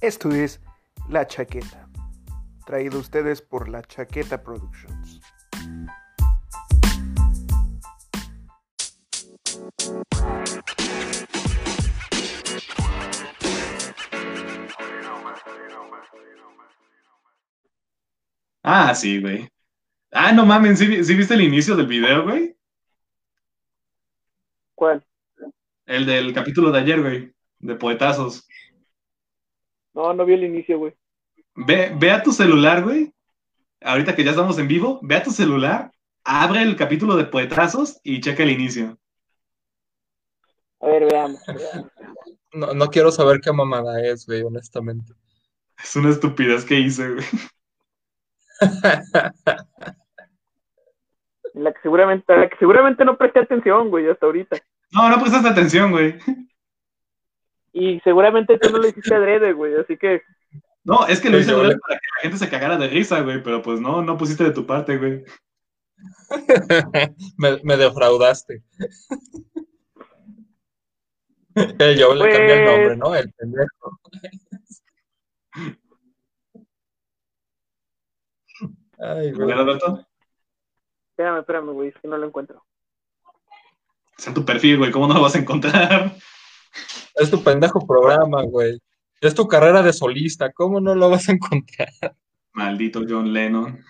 Esto es La Chaqueta, traído a ustedes por La Chaqueta Productions. Ah, sí, güey. Ah, no mames, ¿sí, sí viste el inicio del video, güey? ¿Cuál? El del capítulo de ayer, güey, de poetazos. No, no vi el inicio, güey. Ve, ve a tu celular, güey. Ahorita que ya estamos en vivo, ve a tu celular, abre el capítulo de poetazos y checa el inicio. A ver, veamos. veamos. No, no quiero saber qué mamada es, güey, honestamente. Es una estupidez que hice, güey. En la que seguramente, a la que seguramente no presté atención, güey, hasta ahorita. No, no prestaste atención, güey. Y seguramente tú no lo hiciste adrede, güey, así que No, es que lo hice le- para que la gente se cagara de risa, güey, pero pues no, no pusiste de tu parte, güey. me, me defraudaste. El yo le cambié el Pues- nombre, ¿no? El pendejo. Ay, güey. Alberto, espérame, espérame, güey, es que no lo encuentro. es en tu perfil, güey, ¿cómo no lo vas a encontrar? Es tu pendejo programa, güey. Es tu carrera de solista. ¿Cómo no lo vas a encontrar? Maldito John Lennon.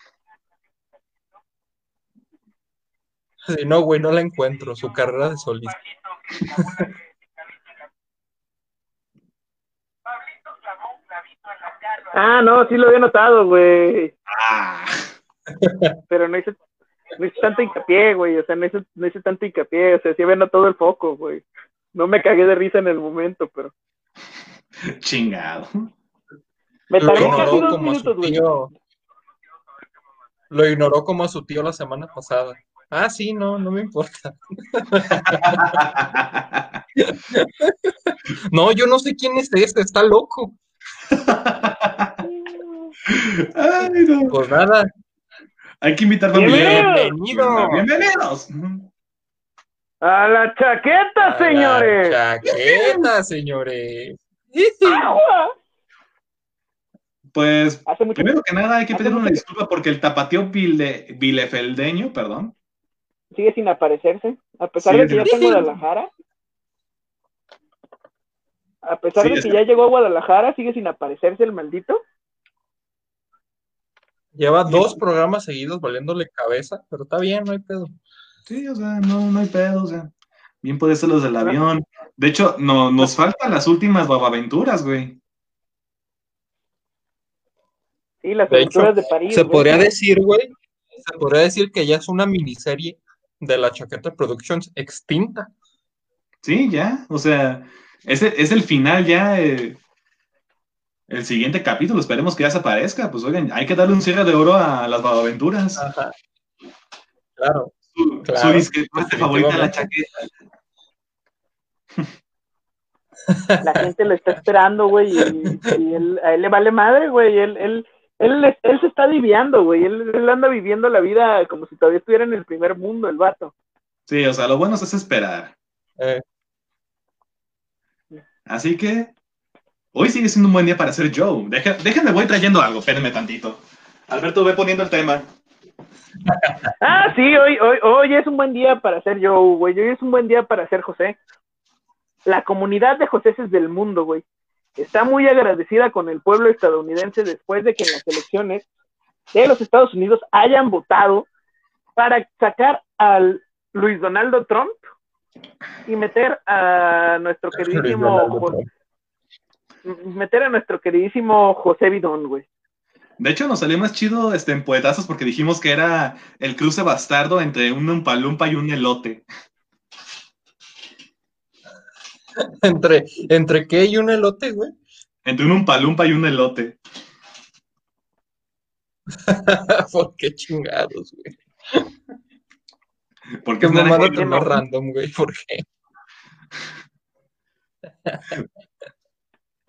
Si no, güey, no la encuentro. Su carrera de solista. Ah, no, sí lo había notado, güey. Ah, Pero no hice, no hice tanto hincapié, güey. O sea, no hice, no hice tanto hincapié. O sea, sí había notado el foco, güey. No me cagué de risa en el momento, pero. chingado. Me Lo tardé casi ignoró dos como a su minutos, güey. tío. Lo ignoró como a su tío la semana pasada. Ah, sí, no, no me importa. No, yo no sé quién es este, está loco. Ay, no. Pues nada, Hay que invitar familiares. Bienvenido. Bienvenidos. A la chaqueta, a la señores. chaqueta, señores. ¡Agua! Pues, primero que nada, hay que pedir una disculpa porque el tapateo Vile- Bilefeldeño, perdón, sigue sin aparecerse. A pesar de que ya está en Guadalajara. A pesar Sí, de que ya llegó a Guadalajara, sigue sin aparecerse el maldito. Lleva dos programas seguidos valiéndole cabeza, pero está bien, no hay pedo. Sí, o sea, no, no hay pedo, o sea, bien puede ser los del avión. De hecho, no, nos faltan las últimas babaventuras, güey. Sí, las De hecho, aventuras de París. Se güey. podría decir, güey, se podría decir que ya es una miniserie de la Chaqueta Productions extinta. Sí, ya, o sea, es el, es el final ya, eh, el siguiente capítulo, esperemos que ya se aparezca, pues oigan, hay que darle un cierre de oro a las babaventuras. Ajá. Claro. Su, claro, su disque parte favorita de la chaqueta. La gente lo está esperando, güey, y, y él, a él le vale madre, güey. Él, él, él, él se está diviando, güey. Él, él anda viviendo la vida como si todavía estuviera en el primer mundo, el vato. Sí, o sea, lo bueno es esperar. Eh, Así que hoy sigue siendo un buen día para ser Joe. Deja- déjenme, voy trayendo algo, espérenme tantito. Alberto, ve poniendo el tema. Ah, sí, hoy, hoy, hoy es un buen día para ser yo, güey. Hoy es un buen día para ser José. La comunidad de Joséses del mundo, güey, está muy agradecida con el pueblo estadounidense después de que en las elecciones de los Estados Unidos hayan votado para sacar al Luis Donaldo Trump y meter a nuestro queridísimo meter a nuestro queridísimo José Bidón, güey. De hecho, nos salió más chido este, en poetazos porque dijimos que era el cruce bastardo entre un umpalumpa y un elote. ¿Entre, ¿Entre qué y un elote, güey? Entre un umpalumpa y un elote. ¿Por qué chingados, güey? Porque es mamada más random, güey. ¿Por qué?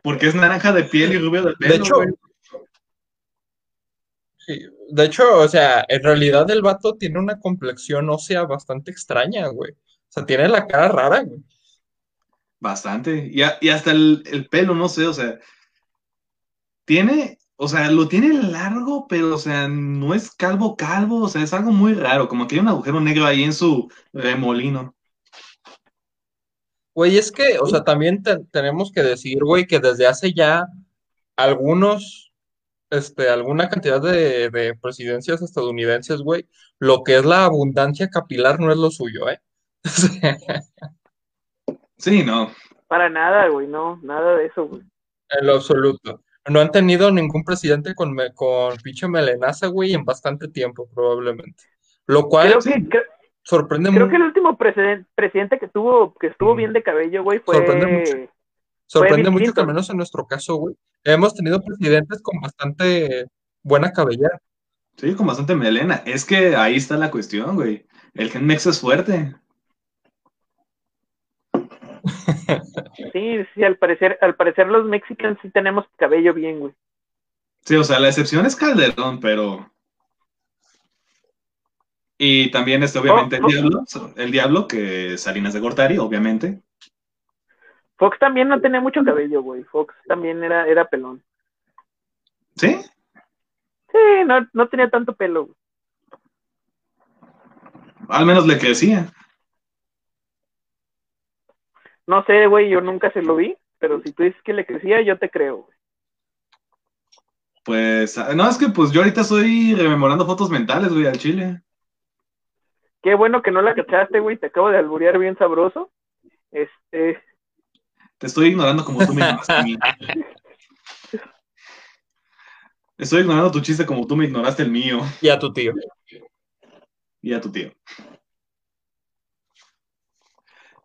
porque es naranja de piel y rubio de pelo. De hecho, güey. Sí, de hecho, o sea, en realidad el vato tiene una complexión ósea bastante extraña, güey. O sea, tiene la cara rara, güey. Bastante. Y, a- y hasta el, el pelo, no sé, o sea. tiene, o sea, lo tiene largo, pero, o sea, no es calvo calvo, o sea, es algo muy raro, como que hay un agujero negro ahí en su remolino. Güey, es que, o sea, también te- tenemos que decir, güey, que desde hace ya algunos, este, alguna cantidad de, de presidencias estadounidenses, güey, lo que es la abundancia capilar no es lo suyo, ¿eh? Sí, no. Para nada, güey, no, nada de eso, güey. En lo absoluto. No han tenido ningún presidente con, me- con pinche melenaza, güey, en bastante tiempo, probablemente. Lo cual Creo que, sorprende creo mu- que el último presiden- presidente que tuvo, que estuvo Mm. bien de cabello, güey, Sorprende mucho. fue, sorprende mucho que al menos en nuestro caso, güey, hemos tenido presidentes con bastante buena cabellera. Sí, con bastante melena. Es que ahí está la cuestión, güey. El Gen Mex es fuerte. sí, sí, al parecer, al parecer los mexicanos sí tenemos cabello bien, güey. Sí, o sea, la excepción es Calderón, pero. Y también este, obviamente, el Oh, oh. Diablo, el Diablo, que es Salinas de Gortari, obviamente. Fox también no tenía mucho cabello, güey. Fox también era, era pelón. ¿Sí? Sí, no, no tenía tanto pelo, güey. Al menos le crecía. No sé, güey, yo nunca se lo vi, pero si tú dices que le crecía, yo te creo, güey. Pues, ah, no, es que pues yo ahorita estoy rememorando fotos mentales, güey, al chile. Qué bueno que no la cachaste, güey. Te acabo de alburear bien sabroso. Este, Te estoy ignorando como tú me ignoraste a mí. Estoy ignorando tu chiste como tú me ignoraste el mío Y a tu tío. y a tu tío.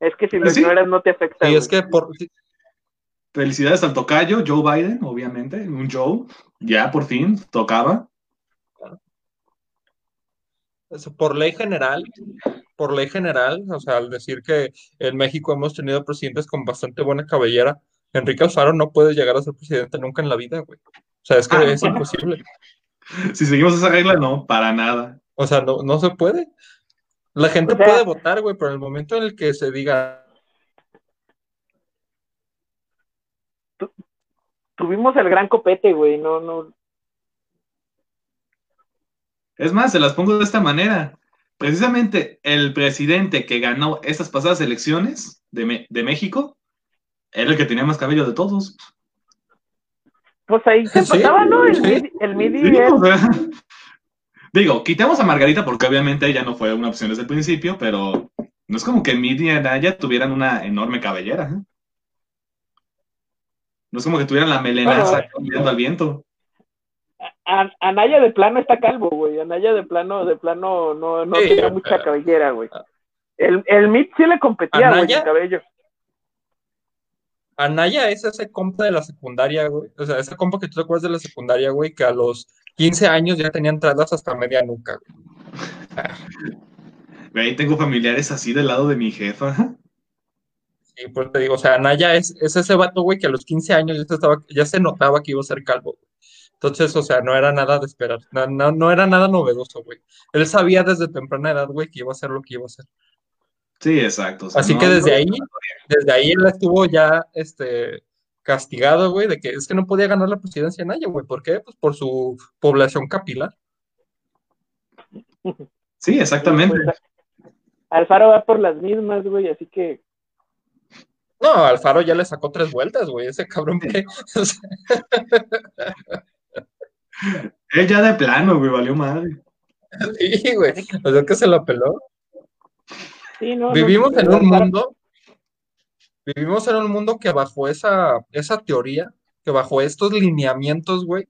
es que si lo ¿Sí? ignoras no te afecta. Y es que por, Felicidades al tocayo, Joe Biden, obviamente, un Joe. Ya por fin tocaba. Eso, Por ley general, por ley general, o sea, al decir que en México hemos tenido presidentes con bastante buena cabellera, Enrique Alfaro no puede llegar a ser presidente nunca en la vida, güey. O sea, es que Ah, es imposible. Si seguimos esa regla, no, para nada. O sea, no, no se puede. La gente O sea- puede votar, güey, pero en el momento en el que se diga, Tuvimos el gran copete, güey. No, no. Es más, se las pongo de esta manera. Precisamente el presidente que ganó estas pasadas elecciones de, de México era el que tenía más cabello de todos. Pues ahí se Sí, pasaba, ¿no? El sí. midi, el midi Sí, es- o sea, digo, quitamos a Margarita porque obviamente ella no fue una opción desde el principio, pero no es como que Midi y Anaya tuvieran una enorme cabellera. ¿eh? No es como que tuvieran la melenaza mirando al viento. An- Anaya de plano está calvo, güey. Anaya de plano, de plano no, no Sí, tenía mucha cabellera, güey. El, el Mid sí le competía, güey, ¿Anaya? el cabello. Anaya es ese compa de la secundaria, güey. O sea, ese compa que tú te acuerdas de la secundaria, güey, que a los 15 años ya tenía entradas hasta media nuca, güey. Güey, tengo familiares así del lado de mi jefa. Sí, pues te digo, o sea, Anaya es, es ese vato, güey, que a los 15 años ya se, estaba, ya se notaba que iba a ser calvo, güey. Entonces, o sea, no era nada de esperar, no, no, no era nada novedoso, güey. Él sabía desde temprana edad, güey, que iba a ser lo que iba a hacer. Sí, exacto. o sea, Así no- que desde no- ahí, desde ahí él estuvo ya, este, castigado, güey, de que es que no podía ganar la presidencia Anaya, güey. ¿Por qué? Pues por su población capilar. Sí, exactamente. Alfaro va por las mismas, güey, así que No, Alfaro ya le sacó tres vueltas, güey, ese cabrón que... Él ya de plano, güey, valió madre. sí, güey, o sea que se la peló. sí, no. no, Vivimos en un mundo, vivimos en un mundo que bajo esa, esa teoría, que bajo estos lineamientos, güey,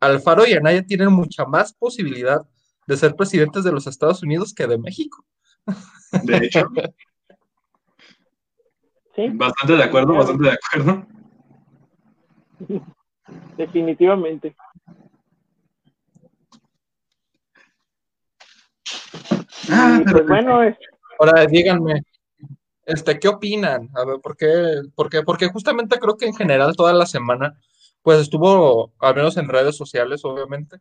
Alfaro y Anaya tienen mucha más posibilidad de ser presidentes de los Estados Unidos que de México. De hecho, Sí, bastante de acuerdo, bastante de acuerdo. definitivamente. Ah, y pero- pues bueno, es- Ahora díganme, este, ¿qué opinan? A ver, ¿por qué? ¿Por qué? Porque justamente creo que en general toda la semana, pues estuvo, al menos en redes sociales, obviamente,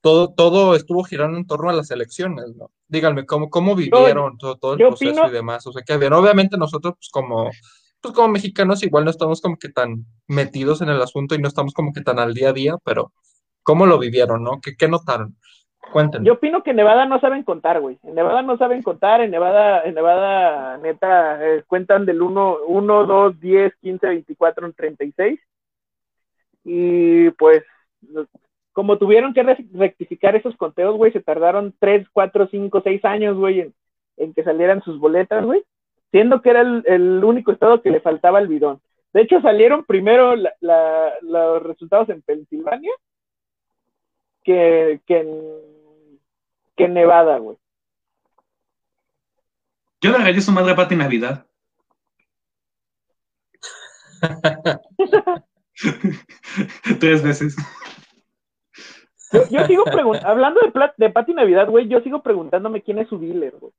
todo, todo estuvo girando en torno a las elecciones, ¿no? Díganme, ¿cómo, cómo vivieron todo, todo el yo proceso opino- y demás? O sea, que bien, obviamente nosotros, pues como, pues como mexicanos igual no estamos como que tan metidos en el asunto y no estamos como que tan al día a día, pero ¿cómo lo vivieron, no? ¿Qué, qué notaron? Yo opino que en Nevada no saben contar, güey. En Nevada no saben contar, en Nevada, en Nevada, neta, eh, cuentan del 1, 1, 2, 10, 15, 24, 36. Y pues, como tuvieron que re- rectificar esos conteos, güey, se tardaron 3, 4, 5, 6 años, güey, en, en que salieran sus boletas, güey. Siendo que era el, único estado que le faltaba el bidón. De hecho, salieron primero los resultados en Pensilvania que, que, en, que en Nevada, güey. Yo le regalé su madre a Pati Navidad. Tres veces. Yo, yo sigo preguntando, hablando de, plat- de Pati Navidad, güey, yo sigo preguntándome quién es su dealer, güey.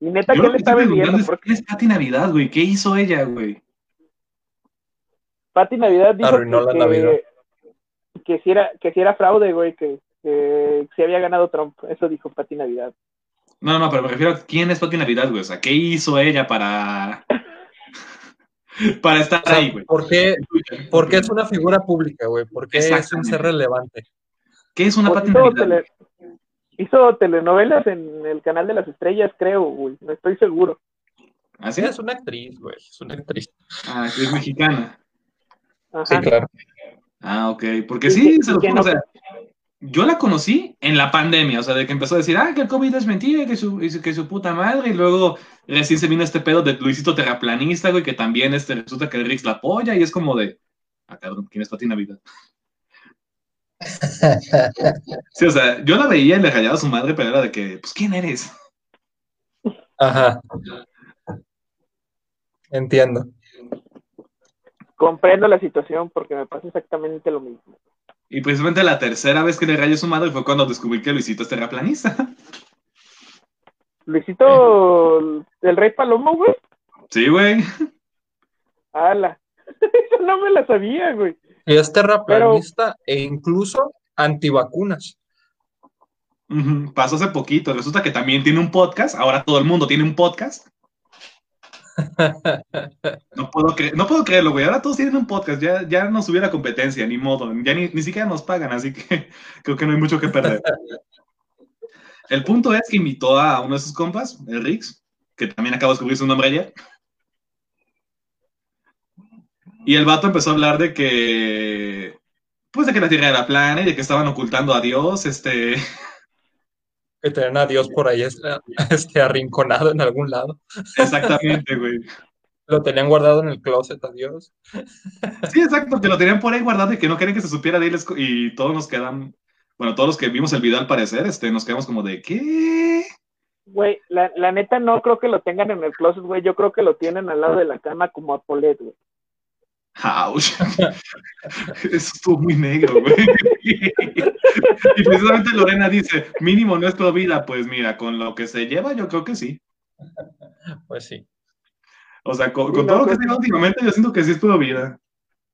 Y neta, Yo ¿qué le está vendiendo? es, Porque ¿quién es Pati Navidad, güey? ¿Qué hizo ella, güey? Pati Navidad dijo Arruinó la que, Navidad. Que, si era, que si era fraude, güey, que, que si había ganado Trump. Eso dijo Pati Navidad. No, no, no, pero me refiero a quién es Pati Navidad, güey. O sea, ¿qué hizo ella para. para estar O sea, ahí, güey? ¿por qué, por qué es una figura pública, güey? ¿Por qué es un ser relevante? ¿Qué es una Pati Navidad? tele- hizo telenovelas en el canal de las estrellas, creo, güey. No estoy seguro. ¿Así? Sí, es una actriz, güey. Es una actriz. Ah, es mexicana. Ajá. Sí, claro. Ah, ok. Porque sí, que- se lo no- o sea, yo la conocí en la pandemia, o sea, de que empezó a decir, ah, que el COVID es mentira, que su, que su puta madre, y luego recién se vino este pedo de Luisito Terraplanista, güey, que también este, resulta que el Rix la apoya, y es como de, ah, cabrón, ¿quién es Pati Navidad? Sí, o sea, yo la veía y le rayaba a su madre, pero era de que, pues, ¿quién eres? Ajá. Entiendo. Comprendo la situación porque me pasa exactamente lo mismo. Y precisamente la tercera vez que le rayé su madre fue cuando descubrí que Luisito es terraplanista. Luisito, el Rey Palomo, güey. Sí, güey. Ala. Eso no me la sabía, güey. Y es terraplanista e incluso antivacunas. Pasó hace poquito. Resulta que también tiene un podcast. Ahora todo el mundo tiene un podcast. No puedo, no puedo creerlo, güey. Ahora todos tienen un podcast. Ya, ya no hubiera competencia, ni modo. Ya ni, ni siquiera nos pagan, así que creo que no hay mucho que perder. El punto es que invitó a uno de sus compas, el Rix, que también acabo de descubrir su nombre ayer. Y el vato empezó a hablar de que. Pues de que la Tierra era plana y de que estaban ocultando a Dios, este. Que tenían a Dios por ahí este, este, arrinconado en algún lado. Exactamente, güey. Lo tenían guardado en el closet a Dios. Sí, exacto, que lo tenían por ahí guardado y que no querían que se supiera de él y todos nos quedan, bueno, todos los que vimos el video al parecer, este, nos quedamos como de, ¿qué? Güey, la, la neta no creo que lo tengan en el closet, güey. Yo creo que lo tienen al lado de la cama como a Polet, güey. Ouch. Eso estuvo muy negro, güey. Y precisamente Lorena dice, mínimo no es pro vida, pues mira, con lo que se lleva, yo creo que sí. Pues sí. O sea, con, Sí, con no, todo lo que creo se lleva últimamente, yo siento que sí es pro vida.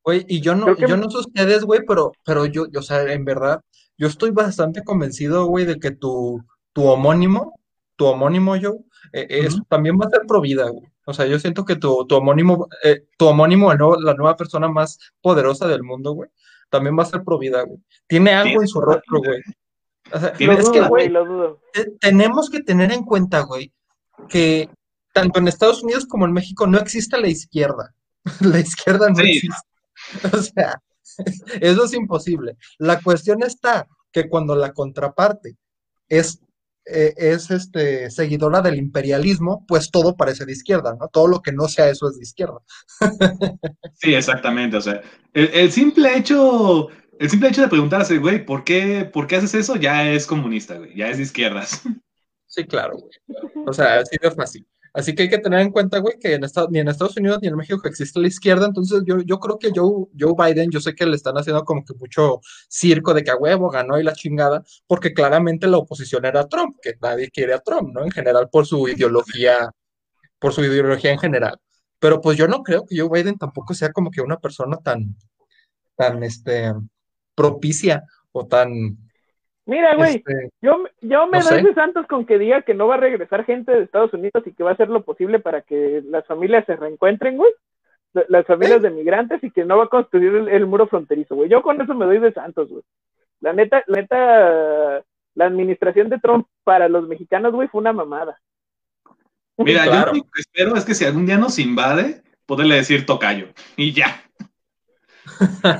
Güey, y yo no, que- yo no sé ustedes, güey, pero, pero yo, yo, o sea, en verdad, yo estoy bastante convencido, güey, de que tu, tu homónimo, tu homónimo, yo, eh, es, también va a ser pro vida, güey. O sea, yo siento que tu, tu homónimo, eh, tu homónimo, el nuevo- la nueva persona más poderosa del mundo, güey, también va a ser pro vida, güey. Tiene algo en su rostro, güey. O sea, es que, güey, güey, lo dudo. te- tenemos que tener en cuenta, güey, que tanto en Estados Unidos como en México no existe la izquierda. La izquierda no Sí. existe. O sea, eso es imposible. La cuestión está que cuando la contraparte es, eh, es este, seguidora del imperialismo, pues todo parece de izquierda, ¿no? Todo lo que no sea eso es de izquierda. Sí, exactamente. O sea, el, el simple hecho, el simple hecho de preguntarse, güey, ¿por qué, ¿por qué haces eso? Ya es comunista, güey, ya es de izquierdas. Sí, claro, güey. O sea, así de fácil. Así que hay que tener en cuenta, güey, que en Estados, ni en Estados Unidos ni en México existe la izquierda. Entonces, yo, yo creo que Joe, Joe Biden, yo sé que le están haciendo como que mucho circo de que a huevo ganó y la chingada, porque claramente la oposición era Trump, que nadie quiere a Trump, ¿no? En general, por su ideología, por su ideología en general. Pero pues yo no creo que Joe Biden tampoco sea como que una persona tan, tan, este, propicia o tan, Mira, güey, este, yo, yo me no doy sé. de santos con que diga que no va a regresar gente de Estados Unidos y que va a hacer lo posible para que las familias se reencuentren, güey. las familias de migrantes y que no va a construir el, el muro fronterizo, güey. Yo con eso me doy de santos, güey. La neta, la neta, la administración de Trump para los mexicanos, güey, fue una mamada. Mira, Claro. yo lo que espero es que si algún día nos invade, poderle decir tocayo. Y ya.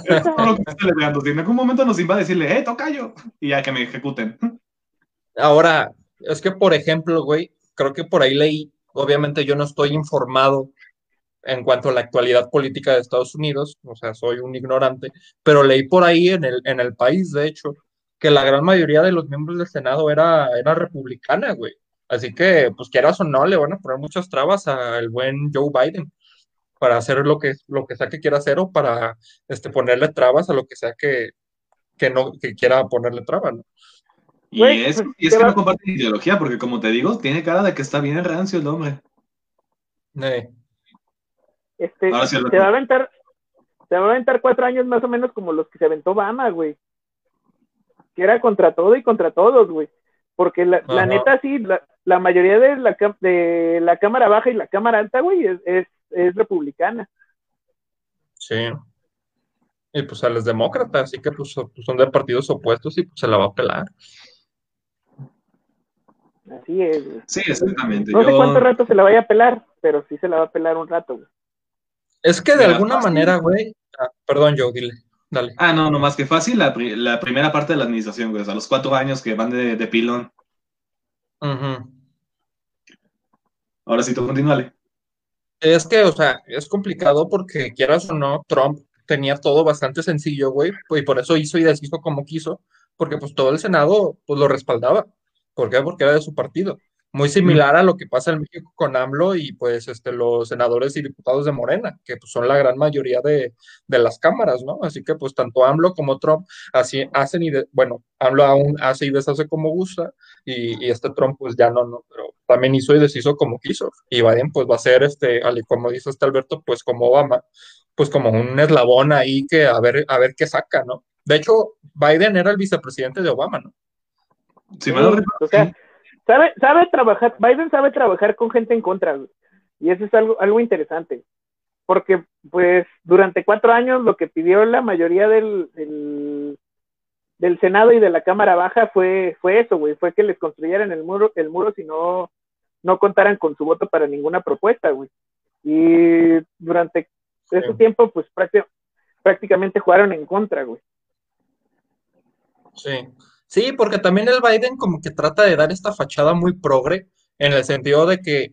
Es todo lo que celebrando. Si en algún momento nos invade, decirle, ¡eh, tocayo! Y ya que me ejecuten. Ahora, es que, por ejemplo, güey, creo que por ahí leí, obviamente yo no estoy informado en cuanto a la actualidad política de Estados Unidos, o sea, soy un ignorante, pero leí por ahí en el, en el país, de hecho, que la gran mayoría de los miembros del Senado era, era republicana, güey. Así que, pues quieras o no, le van a poner muchas trabas al buen Joe Biden para hacer lo que, lo que sea que quiera hacer o para este, ponerle trabas a lo que sea que, que no, que quiera ponerle trabas, ¿no? Y es, pues, y es ¿qué que va- no comparte ideología, porque como te digo, tiene cara de que está bien rancio el hombre. Eh, Este, Ahora sí, se va a aventar, se va a aventar cuatro años más o menos como los que se aventó Obama, güey. Que era contra todo y contra todos, güey. Porque la, la neta, sí, la, la mayoría de la, de la Cámara Baja y la Cámara Alta, güey, es, es, es republicana. Sí. Y pues a los demócratas, así que pues pues, son de partidos opuestos y pues se la va a pelar. Así es, güey. Sí, exactamente. No sé cuánto rato se la vaya a pelar, pero sí se la va a pelar un rato, güey. Es que de alguna fácil. manera, güey. ah, perdón, Joe, dile. Dale. Ah, no, no más que fácil la, pri- la primera parte de la administración, güey. O sea, los cuatro años que van de, de pilón. Ujú. Ahora sí, tú continúale. Es que, o sea, es complicado porque quieras o no, Trump tenía todo bastante sencillo, güey, y por eso hizo y deshizo como quiso, porque pues todo el Senado pues lo respaldaba. ¿Por qué? Porque era de su partido. Muy similar a lo que pasa en México con AMLO y pues este, los senadores y diputados de Morena, que pues son la gran mayoría de, de las cámaras, ¿no? Así que pues tanto AMLO como Trump así hacen y, de- bueno, AMLO aún hace y deshace como gusta y, y este Trump pues ya no, no, pero también hizo y deshizo como quiso. Y Biden pues va a ser, este, como dice este Alberto, pues como Obama, pues como un eslabón ahí que a ver, a ver qué saca, ¿no? De hecho, Biden era el vicepresidente de Obama, ¿no? Sí, recuerdo, o sea, sabe, sabe trabajar, Biden sabe trabajar con gente en contra, güey. Y eso es algo, algo interesante. Porque, pues, durante cuatro años lo que pidió la mayoría del, del, del Senado y de la Cámara Baja fue, fue eso, güey. Fue que les construyeran el muro, el muro si no, no contaran con su voto para ninguna propuesta, güey. Y durante ese tiempo, pues, prácti- prácticamente jugaron en contra, güey. Sí. Sí, porque también el Biden como que trata de dar esta fachada muy progre, en el sentido de que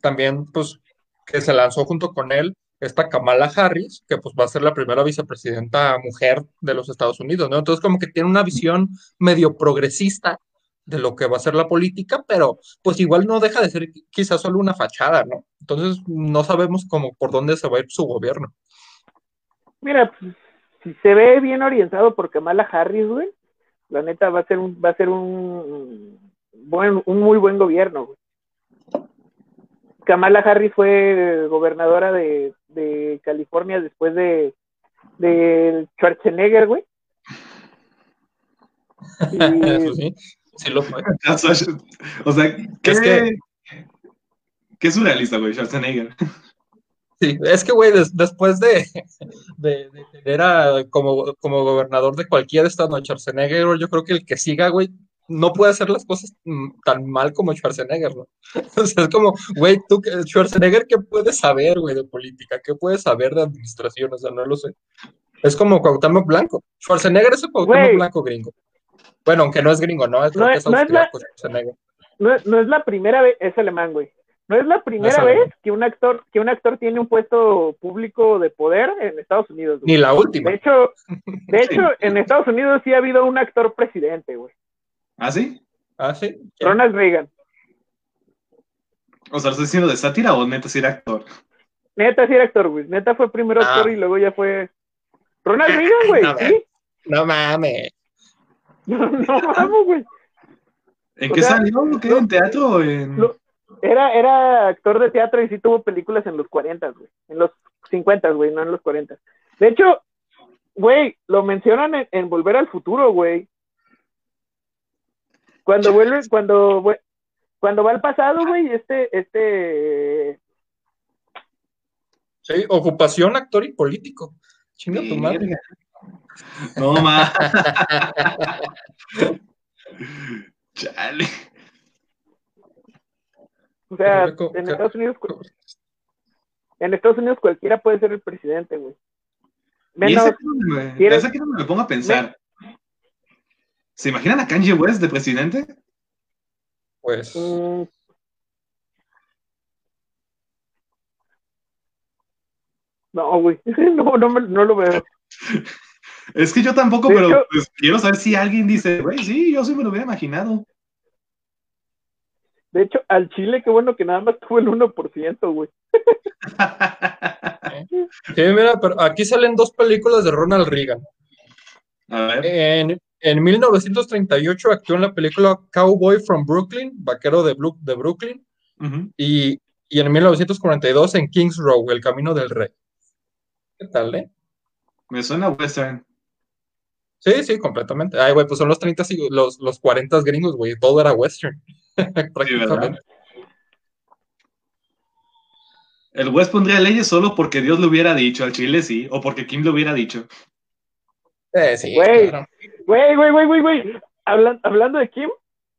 también, pues, que se lanzó junto con él esta Kamala Harris, que pues va a ser la primera vicepresidenta mujer de los Estados Unidos, ¿no? Entonces como que tiene una visión medio progresista de lo que va a ser la política, pero pues igual no deja de ser quizás solo una fachada, ¿no? Entonces no sabemos cómo por dónde se va a ir su gobierno. Mira, pues, si se ve bien orientado por Kamala Harris, güey, la neta va a ser un, va a ser un buen, un muy buen gobierno, güey. Kamala Harris fue gobernadora de, de California después de, de Schwarzenegger, güey. Y- Eso sí, sí lo fue. O sea, ¿qué, Es que- qué surrealista, güey, Schwarzenegger. Sí, es que, güey, des- después de, de, de tener a- como, como gobernador de cualquier estado Schwarzenegger, yo creo que el que siga, güey, no puede hacer las cosas mm, tan mal como Schwarzenegger, ¿no? O sea, es como, güey, tú, Schwarzenegger, ¿qué puedes saber, güey, de política? ¿Qué puedes saber de administración? O sea, no lo sé. Es como Cuauhtémoc Blanco. Schwarzenegger es el Cuauhtémoc. Blanco gringo. Bueno, aunque no es gringo, ¿no? Creo No que es- es no es la- no, es- no es la primera vez, es alemán, güey. No es la primera vez que un actor, que un actor tiene un puesto público de poder en Estados Unidos. güey. Ni la última. De hecho, de hecho, en Estados Unidos sí ha habido un actor presidente, güey. ¿Ah, sí? Ah, sí. Ronald Reagan. O sea, ¿lo estás diciendo de sátira o neta si era actor? Neta sí era actor, güey. Neta fue primero Ah. actor y luego ya fue. Ronald Reagan, güey. No, sí. No mames. No, no vamos, güey. ¿En O qué sea, salió? ¿Qué? ¿En teatro o en...? lo- Era, era actor de teatro y sí tuvo películas en los 40, güey. En los 50, güey, no en los 40. De hecho, güey, lo mencionan en, en Volver al Futuro, güey. Cuando vuelve, cuando, cuando va al pasado, güey, este, este, Sí, ocupación, actor y político. Chinga tu madre. No más. Chale. O sea, Pero, ¿cómo- en Estados Unidos, en Estados Unidos cualquiera puede ser el presidente, güey. Y Menos, esa que no me, ¿quieres- esa que no me pongo a pensar. ¿Se imaginan a Kanye West de presidente? Pues, mm, no, güey, no, no, me- no lo veo. Es que yo tampoco, De pero hecho- pues, quiero saber si alguien dice, güey, sí, yo sí me lo hubiera imaginado. De hecho, al Chile, qué bueno que nada más tuvo el 1%, güey. sí, mira, pero aquí salen dos películas de Ronald Reagan. A ver. En, en 1938 actuó en la película Cowboy from Brooklyn, vaquero de, Brooklyn, y, y en 1942 en Kings Row, El Camino del Rey. ¿Qué tal, eh? Me suena western. Sí, sí, completamente. Ay, güey, pues son los 30, y- los, los 40 gringos, güey, todo era western. Prácticamente. El West pondría leyes solo porque Dios le hubiera dicho, al Chile sí, o porque Kim le hubiera dicho. Eh, sí, Güey. claro. Güey, güey, güey, güey, güey. Hablan- hablando de Kim,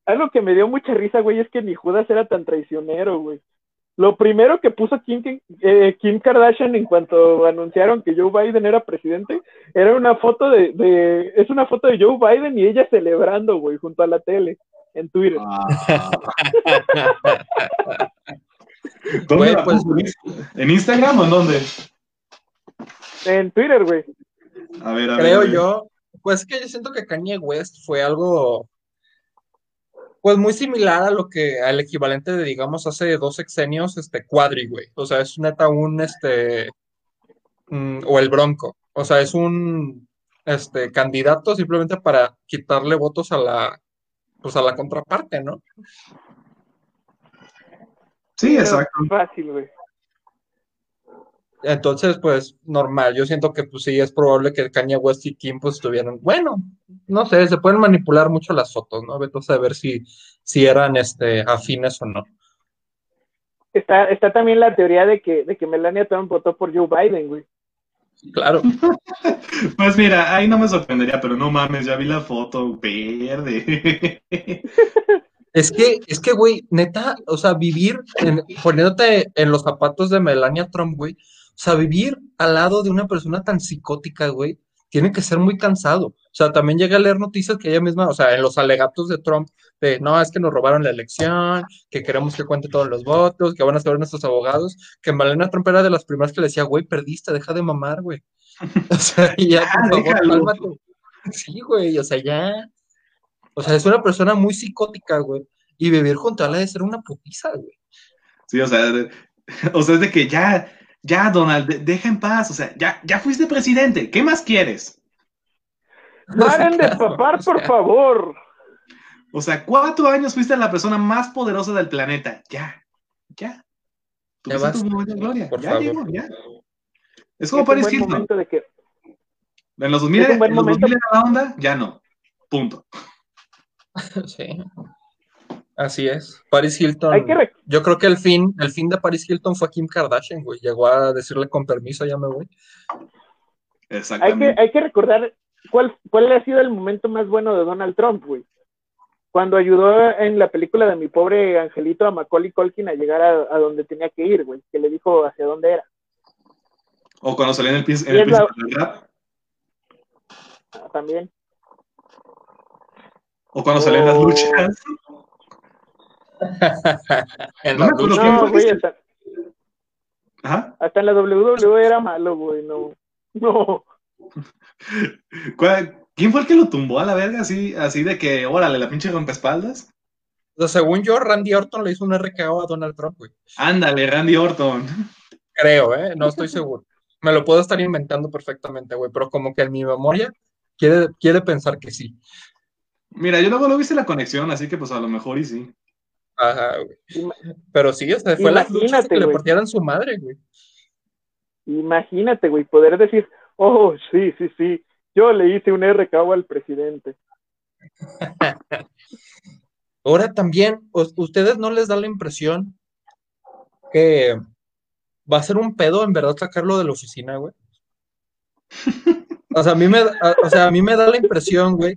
algo que me dio mucha risa, güey, es que ni Judas era tan traicionero, güey. Lo primero que puso Kim, eh, Kim Kardashian en cuanto anunciaron que Joe Biden era presidente, era una foto de, de, es una foto de Joe Biden y ella celebrando, güey, junto a la tele, en Twitter. Ah. ¿Dónde Güey, la pues-? ¿En Instagram o en dónde? En Twitter, güey. A ver, a ver. a Creo ver. yo, pues que yo siento que Kanye West fue algo, pues muy similar a lo que, al equivalente de, digamos, hace dos sexenios, este, Cuadri, güey. O sea, es neta un, este, mm, o el Bronco. O sea, es un, este, candidato simplemente para quitarle votos a la, pues a la contraparte, ¿no? Sí, exacto. Fácil, güey. Entonces, pues, normal. Yo siento que, pues, sí, es probable que Kanye West y Kim, pues, estuvieran, bueno, no sé, se pueden manipular mucho las fotos, ¿no? Vete a saber si, si eran, este, afines o no. Está, está también la teoría de que, de que Melania Trump votó por Joe Biden, güey. Claro. Pues mira, ahí no me sorprendería, pero no mames, ya vi la foto verde. Es que, es que, güey, neta, o sea, vivir, en- poniéndote en los zapatos de Melania Trump, güey, sea, vivir al lado de una persona tan psicótica, güey, tiene que ser muy cansado. O sea, también llegué a leer noticias que ella misma, o sea, en los alegatos de Trump, de no, es que nos robaron la elección, que queremos que cuente todos los votos, que van a saber nuestros abogados, que Melania Trump era de las primeras que le decía, güey, perdiste, deja de mamar, güey. O sea, y ya, por favor, cálmate. Sí, güey, o sea, ya. O sea, es una persona muy psicótica, güey. Y vivir junto a ella debe ser una putiza, güey. Sí, o sea, de- o sea, es de que ya, ya, Donald, de- deja en paz, o sea, ya, ya fuiste presidente, ¿qué más quieres? ¡Paren de papar, por favor! O sea, cuatro años fuiste la persona más poderosa del planeta, ya, ya. Ya Tuviste tu momento de gloria, por ya favor. llegó, ya. Es como Paris Hilton. momento de que En los 2000, es un buen en los momento. 2000 era la onda, ya no. Punto. Sí. Así es. Paris Hilton. hay que Yo creo que el fin, el fin de Paris Hilton fue Kim Kardashian, güey. Llegó a decirle con permiso, ya me voy. hay que, Exactamente. hay que recordar cuál, cuál ha sido el momento más bueno de Donald Trump, güey. Cuando ayudó en la película de mi pobre angelito a Macaulay Culkin a llegar a, a donde tenía que ir, güey. Que le dijo hacia dónde era. O cuando salía en el, en el la- rap. Ah, también. O cuando salía en las Oh. luchas. En No No, güey, hasta, Ajá. hasta en la WWE era malo, güey. No. No. ¿Cuál- ¿Quién fue el que lo tumbó a la verga? Así, así de que, órale, la pinche rompeespaldas. O sea, según yo, Randy Orton le hizo un RKO a Donald Trump, güey. Ándale, Randy Orton. Creo, ¿eh? No estoy seguro. Me lo puedo estar inventando perfectamente, güey, pero como que en mi memoria quiere, quiere pensar que sí. Mira, yo luego lo viste la conexión, así que pues a lo mejor y sí. Ajá, güey. Pero sí, o sea, fue la lucha Imagínate, que le partieran su madre, güey. Imagínate, güey, poder decir, oh, sí, sí, sí. Yo le hice un RKO al presidente. Ahora también, ¿us- ¿ustedes no les da la impresión que, va a ser un pedo en verdad sacarlo de la oficina, güey. O sea, a mí me, a- o sea, a mí me da la impresión, güey.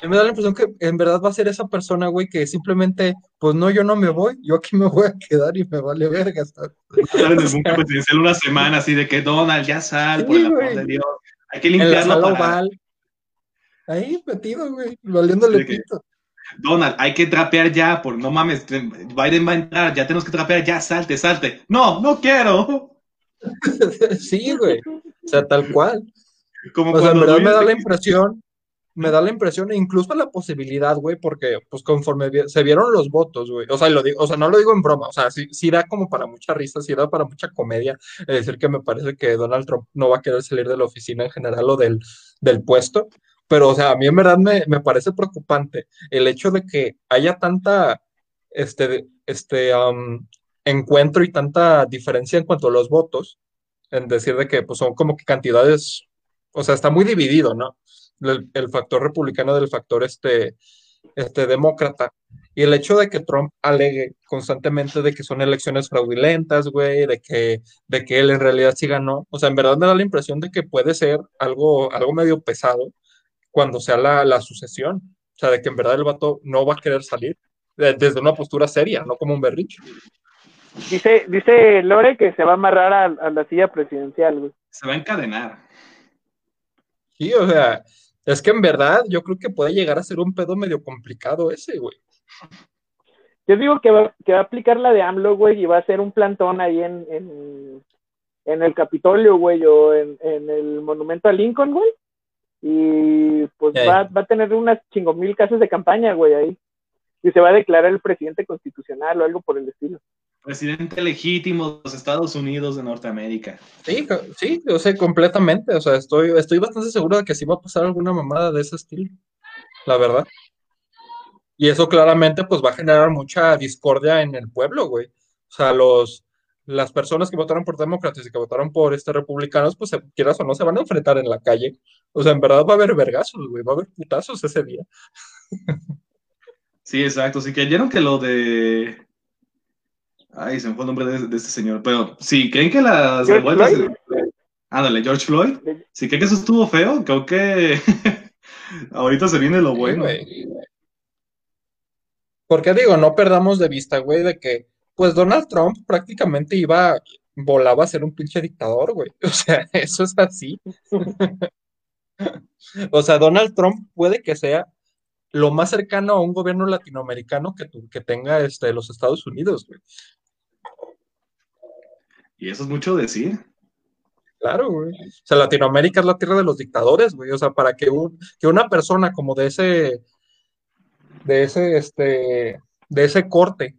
A mí me da la impresión que en verdad va a ser esa persona, güey, que simplemente, pues no, yo no me voy, yo aquí me voy a quedar y me vale verga. ¿sabes? Estar en el presidencial una semana así de que Donald, ya sal, por Sí, el amor de Dios. Hay que limpiarlo para... oval. Ahí metido, güey, valiéndole pito. Donald, hay que trapear ya, por no mames, Biden va a entrar, ya tenemos que trapear ya, salte, salte. No, no quiero. Sí, güey. O sea, tal cual. Como O sea, en verdad me da la impresión, me da la impresión, e incluso la posibilidad, güey, porque pues conforme se vieron los votos, güey, o sea, lo no lo digo en broma, o sea, sí, da como para mucha risa, sí da para mucha comedia, es decir, que me parece que Donald Trump no va a querer salir de la oficina en general o del, del puesto, pero, o sea, a mí en verdad me, me parece preocupante el hecho de que haya tanta, este, este, encuentro y tanta diferencia en cuanto a los votos, en decir de que pues son como que cantidades, o sea, está muy dividido, ¿no? El, el factor republicano del factor este, este demócrata. Y el hecho de que Trump alegue constantemente de que son elecciones fraudulentas, güey, de que, de que él en realidad sí ganó, o sea, en verdad me da la impresión de que puede ser algo, algo medio pesado cuando sea la, la sucesión. O sea, de que en verdad el vato no va a querer salir de- desde una postura seria, no como un berrinche. Dice, dice Lore que se va a amarrar a, a la silla presidencial, güey. Se va a encadenar. Sí, o sea, es que en verdad yo creo que puede llegar a ser un pedo medio complicado ese, güey. Yo digo que va, que va a aplicar la de AMLO, güey, y va a hacer un plantón ahí en, en, en el Capitolio, güey, o en, en el monumento a Lincoln, güey. Y pues va, va a tener unas chingo mil casas de campaña, güey, ahí. Y se va a declarar el presidente constitucional o algo por el estilo. Presidente legítimo de los Estados Unidos de Norteamérica. Sí, sí, yo sé completamente, o sea, estoy, estoy bastante seguro de que sí va a pasar alguna mamada de ese estilo, la verdad. Y eso claramente pues va a generar mucha discordia en el pueblo, güey. O sea, los, las personas que votaron por demócratas y que votaron por este republicanos, pues se- quieras o no, se van a enfrentar en la calle. O sea, en verdad va a haber vergazos, güey, va a haber putazos ese día. Sí, exacto. Sí, creyeron que lo de. Ay, se me fue el nombre de, de este señor. Pero sí, ¿creen que las revueltas. Ándale, George Floyd. Si creen que eso estuvo feo, creo que ahorita se viene lo Sí, bueno. güey. Porque digo, no perdamos de vista, güey, de que pues Donald Trump prácticamente iba, volaba a ser un pinche dictador, güey. O sea, eso es así. O sea, Donald Trump puede que sea lo más cercano a un gobierno latinoamericano que, tu- que tenga este, los Estados Unidos, güey. Y eso es mucho decir. Claro, güey. O sea, Latinoamérica es la tierra de los dictadores, güey. O sea, para que, un, que una persona como de ese, de ese, este, de ese corte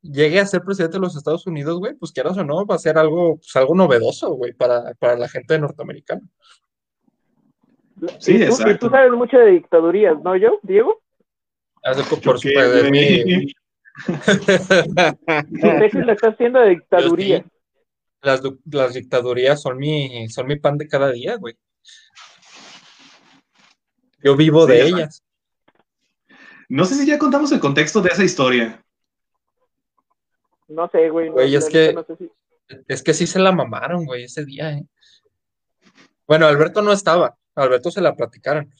llegue a ser presidente de los Estados Unidos, güey, pues quieras o no, va a ser algo, pues, algo novedoso, güey, para, para la gente norteamericana. Sí, y, tú, y exacto. tú sabes mucho de dictadurías, ¿no, yo, Diego? Por ¿Qué, supuesto, es güey? mi- Tu tesis la está haciendo de dictadurías. Las, las dictadurías son mi, son mi pan de cada día, güey. Yo vivo Sí, de ellas. No sé si ya contamos el contexto de esa historia. No sé, güey. no- Güey, es que- neta no sé si- Es que sí se la mamaron, güey, ese día, ¿eh? Bueno, Alberto no estaba, Alberto se la platicaron,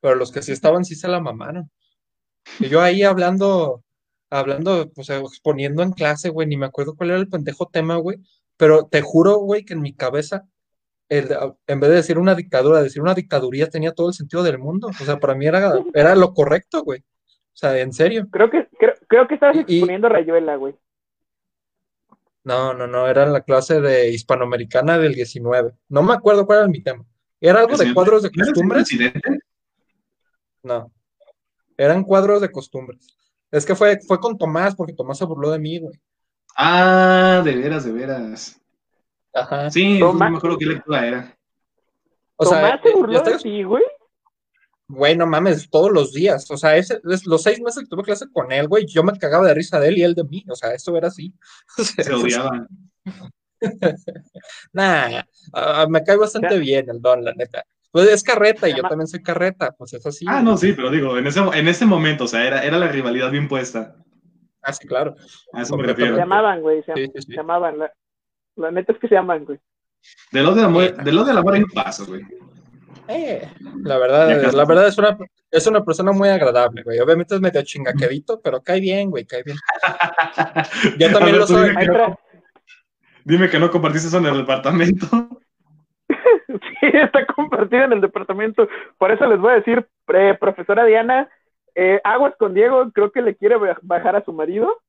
pero los que sí estaban sí se la mamaron. Y yo ahí hablando, hablando, pues exponiendo en clase, güey, ni me acuerdo cuál era el pendejo tema, güey, pero te juro, güey, que en mi cabeza, el- en vez de decir una dictadura, decir una dictaduría tenía todo el sentido del mundo. O sea, para mí era, era lo correcto, güey. O sea, en serio. Creo que, creo, creo que estabas Y- exponiendo Rayuela, güey. No, no, no, era la clase de hispanoamericana del 19. No me acuerdo cuál era mi tema. ¿Era algo de ¿El cuadros de señor- ¿no era el costumbres? No. Eran cuadros de costumbres. Es que fue, fue con Tomás, porque Tomás se burló de mí, güey. Ah, de veras, de veras. Ajá. Sí, Tomás- no me acuerdo qué lectura era. O sea, Tomás se eh, burló de ti, güey. Güey, no mames, todos los días. O sea, ese, es- los seis meses que tuve clase con él, güey, yo me cagaba de risa de él y él de mí. O sea, eso era así. Se odiaban. Nah, ah, me cae bastante Ya. bien el don, la neta. Pues es carreta y yo también soy carreta, pues es así. Ah, no, sí, pero digo, en ese, en ese momento, o sea, era, era la rivalidad bien puesta. Ah, sí, claro. A eso me. Se refiero. llamaban, güey. Se, Sí, sí, sí. se llamaban. La, La neta es que se aman, güey. De los de amor, de los del amor hay un paso, güey. Eh, la verdad, la verdad es una, es una persona muy agradable, güey. Obviamente es medio chingaquedito, pero cae bien, güey, cae bien. Yo también lo soy. Dime que, no, dime que no compartiste eso en el departamento. sí, está compartido en el departamento. Por eso les voy a decir, eh, profesora Diana, eh, aguas con Diego, creo que le quiere bajar a su marido.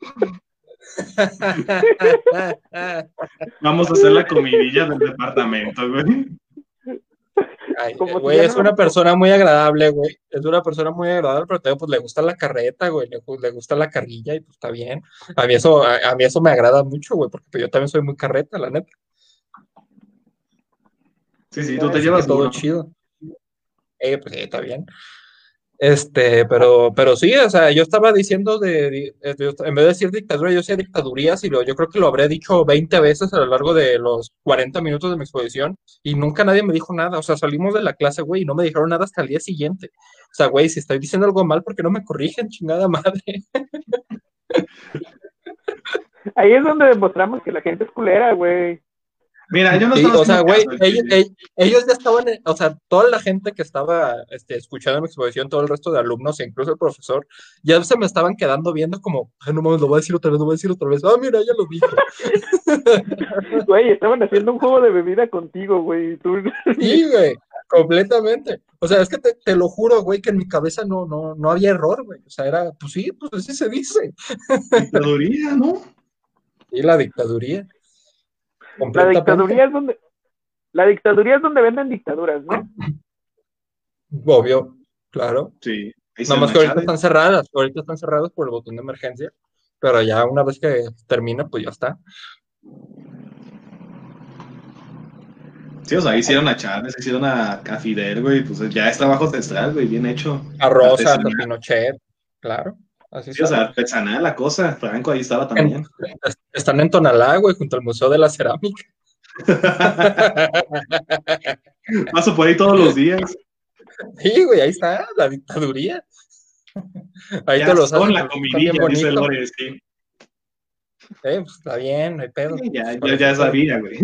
Vamos a hacer la comidilla del departamento, güey. güey, es una persona muy agradable, güey. Es una persona muy agradable, pero también pues, le gusta la carreta, güey. Le, le, gusta la carrilla y pues está bien. A mí eso, a, mí eso me agrada mucho, güey, porque pues, yo también soy muy carreta, la neta. Sí, sí, tú te llevas todo chido. Eh, pues sí, está bien. Este, pero, pero sí, o sea, yo estaba diciendo de, en vez de decir dictadura, yo decía dictadurías y lo, yo creo que lo habré dicho 20 veces a lo largo de los 40 minutos de mi exposición y nunca nadie me dijo nada, o sea, salimos de la clase, güey, y no me dijeron nada hasta el día siguiente. O sea, güey, si estoy diciendo algo mal, ¿por qué no me corrigen, chingada madre? Ahí es donde demostramos que la gente es culera, güey. Mira, yo no sí, O sea, güey, ellos, ya estaban, o sea, toda la gente que estaba este, escuchando mi exposición, todo el resto de alumnos, e incluso el profesor, ya se me estaban quedando viendo como, Ay, no mames, lo voy a decir otra vez, lo voy a decir otra vez. Ah, mira, ya lo dijo. Güey, estaban haciendo un juego de bebida contigo, güey. Tú... Sí, güey, completamente. O sea, es que te, te, lo juro, güey, que en mi cabeza no, no, no había error, güey. O sea, era, pues sí, pues así se dice. Dictaduría, ¿no? Y la dictaduría. La dictaduría es donde la dictaduría es donde venden dictaduras, ¿no? Obvio, claro. Sí. Nada más que ahorita están cerradas, ahorita están cerradas por el botón de emergencia, pero ya una vez que termina, pues ya está. Sí, o sea, hicieron a Chávez, hicieron a, Fidel, güey, pues ya es trabajo ancestral, güey, bien hecho. A Rosa, a Pinochet, claro. Así sí, o sea, artesanal la cosa. Franco ahí estaba también. están en Tonalá, güey, junto al Museo de la Cerámica. Paso por ahí todos los días. Sí, güey, ahí está, la dictaduría. Ahí ya te los Con la comidilla, dice Lore, sí. Eh, pues está bien, no hay pedo. ya, ya, ya sabía, güey.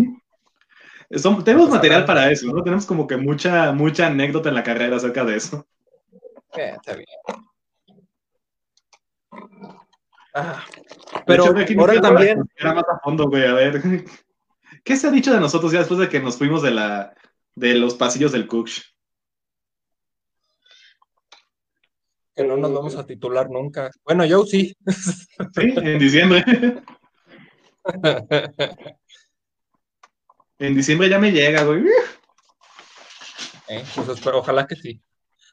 tenemos material para eso, ¿no? Tenemos como que mucha, mucha anécdota en la carrera acerca de eso. Eh, está bien. Ah, pero ahora también. Era más a fondo, güey, a ver. ¿Qué se ha dicho de nosotros ya después de que nos fuimos de, la, de los pasillos del Cooksh? Que no nos vamos a titular nunca. Bueno, yo sí. Sí, en diciembre. en diciembre ya me llega, güey. Eh, pues ojalá que sí.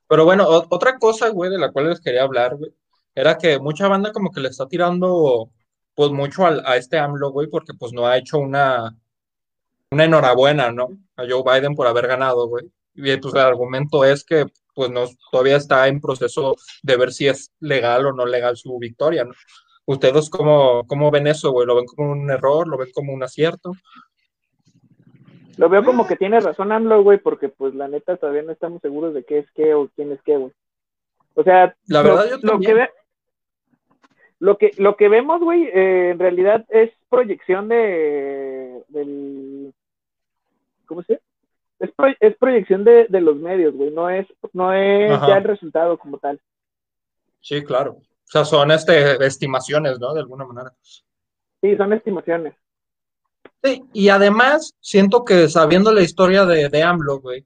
Pero bueno, otra cosa, güey, de la cual les quería hablar, güey, era que mucha banda como que le está tirando pues mucho a, este AMLO, güey, porque pues no ha hecho una, una enhorabuena, ¿no? A Joe Biden por haber ganado, güey. Y pues el argumento es que pues no, todavía está en proceso de ver si es legal o no legal su victoria, ¿no? ¿Ustedes cómo, cómo ven eso, güey? ¿Lo ven como un error? ¿Lo ven como un acierto? Lo veo como que tiene razón AMLO, güey, porque pues la neta todavía no estamos seguros de qué es qué o quién es qué, güey. O sea, la verdad yo lo que, lo que, lo que vemos, güey, eh, en realidad es proyección de, del, ¿cómo se es, es proyección de, de, los medios, güey, no es, no es ya el resultado como tal. Sí, claro. O sea, son este, estimaciones, ¿no? De alguna manera. Sí, son estimaciones. Sí, y además siento que sabiendo la historia de, de AMLO, güey,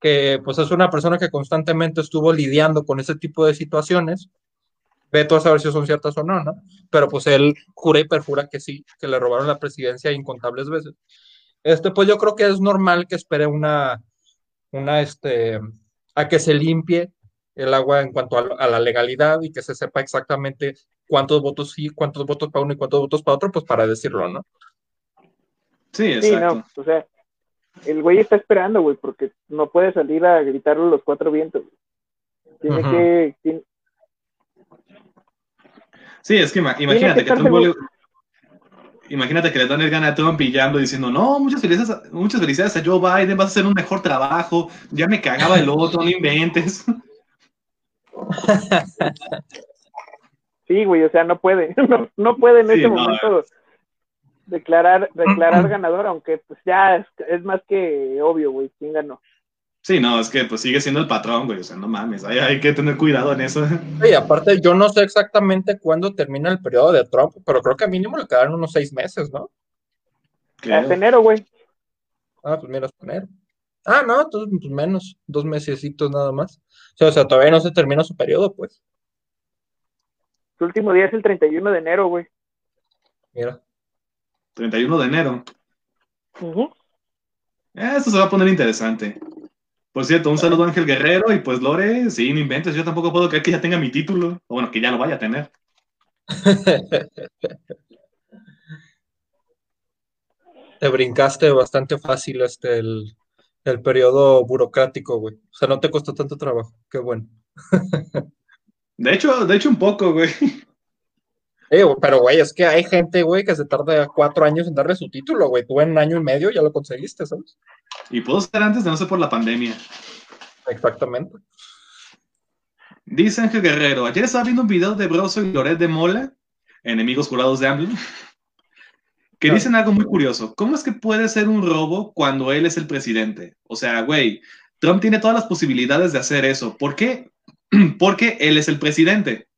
que pues es una persona que constantemente estuvo lidiando con ese tipo de situaciones, Veto a saber si son ciertas o no, ¿no? Pero pues él jura y perjura que sí, que le robaron la presidencia incontables veces. Este, pues yo creo que es normal que espere una, una, este, a que se limpie el agua en cuanto a, la legalidad y que se sepa exactamente cuántos votos sí, cuántos votos para uno y cuántos votos para otro, pues para decirlo, ¿no? Sí, exacto. Sí, no, o sea, el güey está esperando, güey, porque no puede salir a gritarlo los cuatro vientos. Tiene que, Sí, es que imagínate que, Imagínate que le dan el gana a Trump pillando diciendo, no, muchas felicidades, muchas felicidades a Joe Biden, vas a hacer un mejor trabajo, ya me cagaba el otro, no inventes. Sí, güey, o sea, no puede, no, puede en ese momento declarar, declarar ganador, aunque pues ya es, es más que obvio, güey, quién ganó. Sí, no, es que pues sigue siendo el patrón, güey, o sea, no mames, hay, hay que tener cuidado en eso. Y aparte, yo no sé exactamente cuándo termina el periodo de Trump, pero creo que mínimo le quedaron unos seis meses, ¿no? Hasta enero, güey. Ah, pues mira, hasta enero. Ah, no, entonces pues menos, dos mesecitos nada más. O sea, o sea, todavía no se termina su periodo, pues. Su último día es el 31 de enero, güey. Mira. 31 de enero. Ujú. Eh, Esto se va a poner interesante. Por cierto, un saludo a Ángel Guerrero y pues Lore, sí, no inventes, yo tampoco puedo creer que ya tenga mi título, o bueno, que ya lo vaya a tener. Te brincaste bastante fácil este el, el periodo burocrático, güey. O sea, no te costó tanto trabajo. Qué bueno. De hecho, de hecho un poco, güey. Eh, pero, güey, es que hay gente, güey, que se tarda cuatro años en darle su título, güey. Tú en un año y medio ya lo conseguiste, ¿sabes? Y pudo ser antes de no ser por la pandemia. Exactamente. Dice Ángel Guerrero, ayer estaba viendo un video de Broso y Loret de Mola, enemigos jurados de AMLO, que dicen algo muy curioso. ¿Cómo es que puede ser un robo cuando él es el presidente? O sea, güey, Trump tiene todas las posibilidades de hacer eso. ¿Por qué? Porque él es el presidente.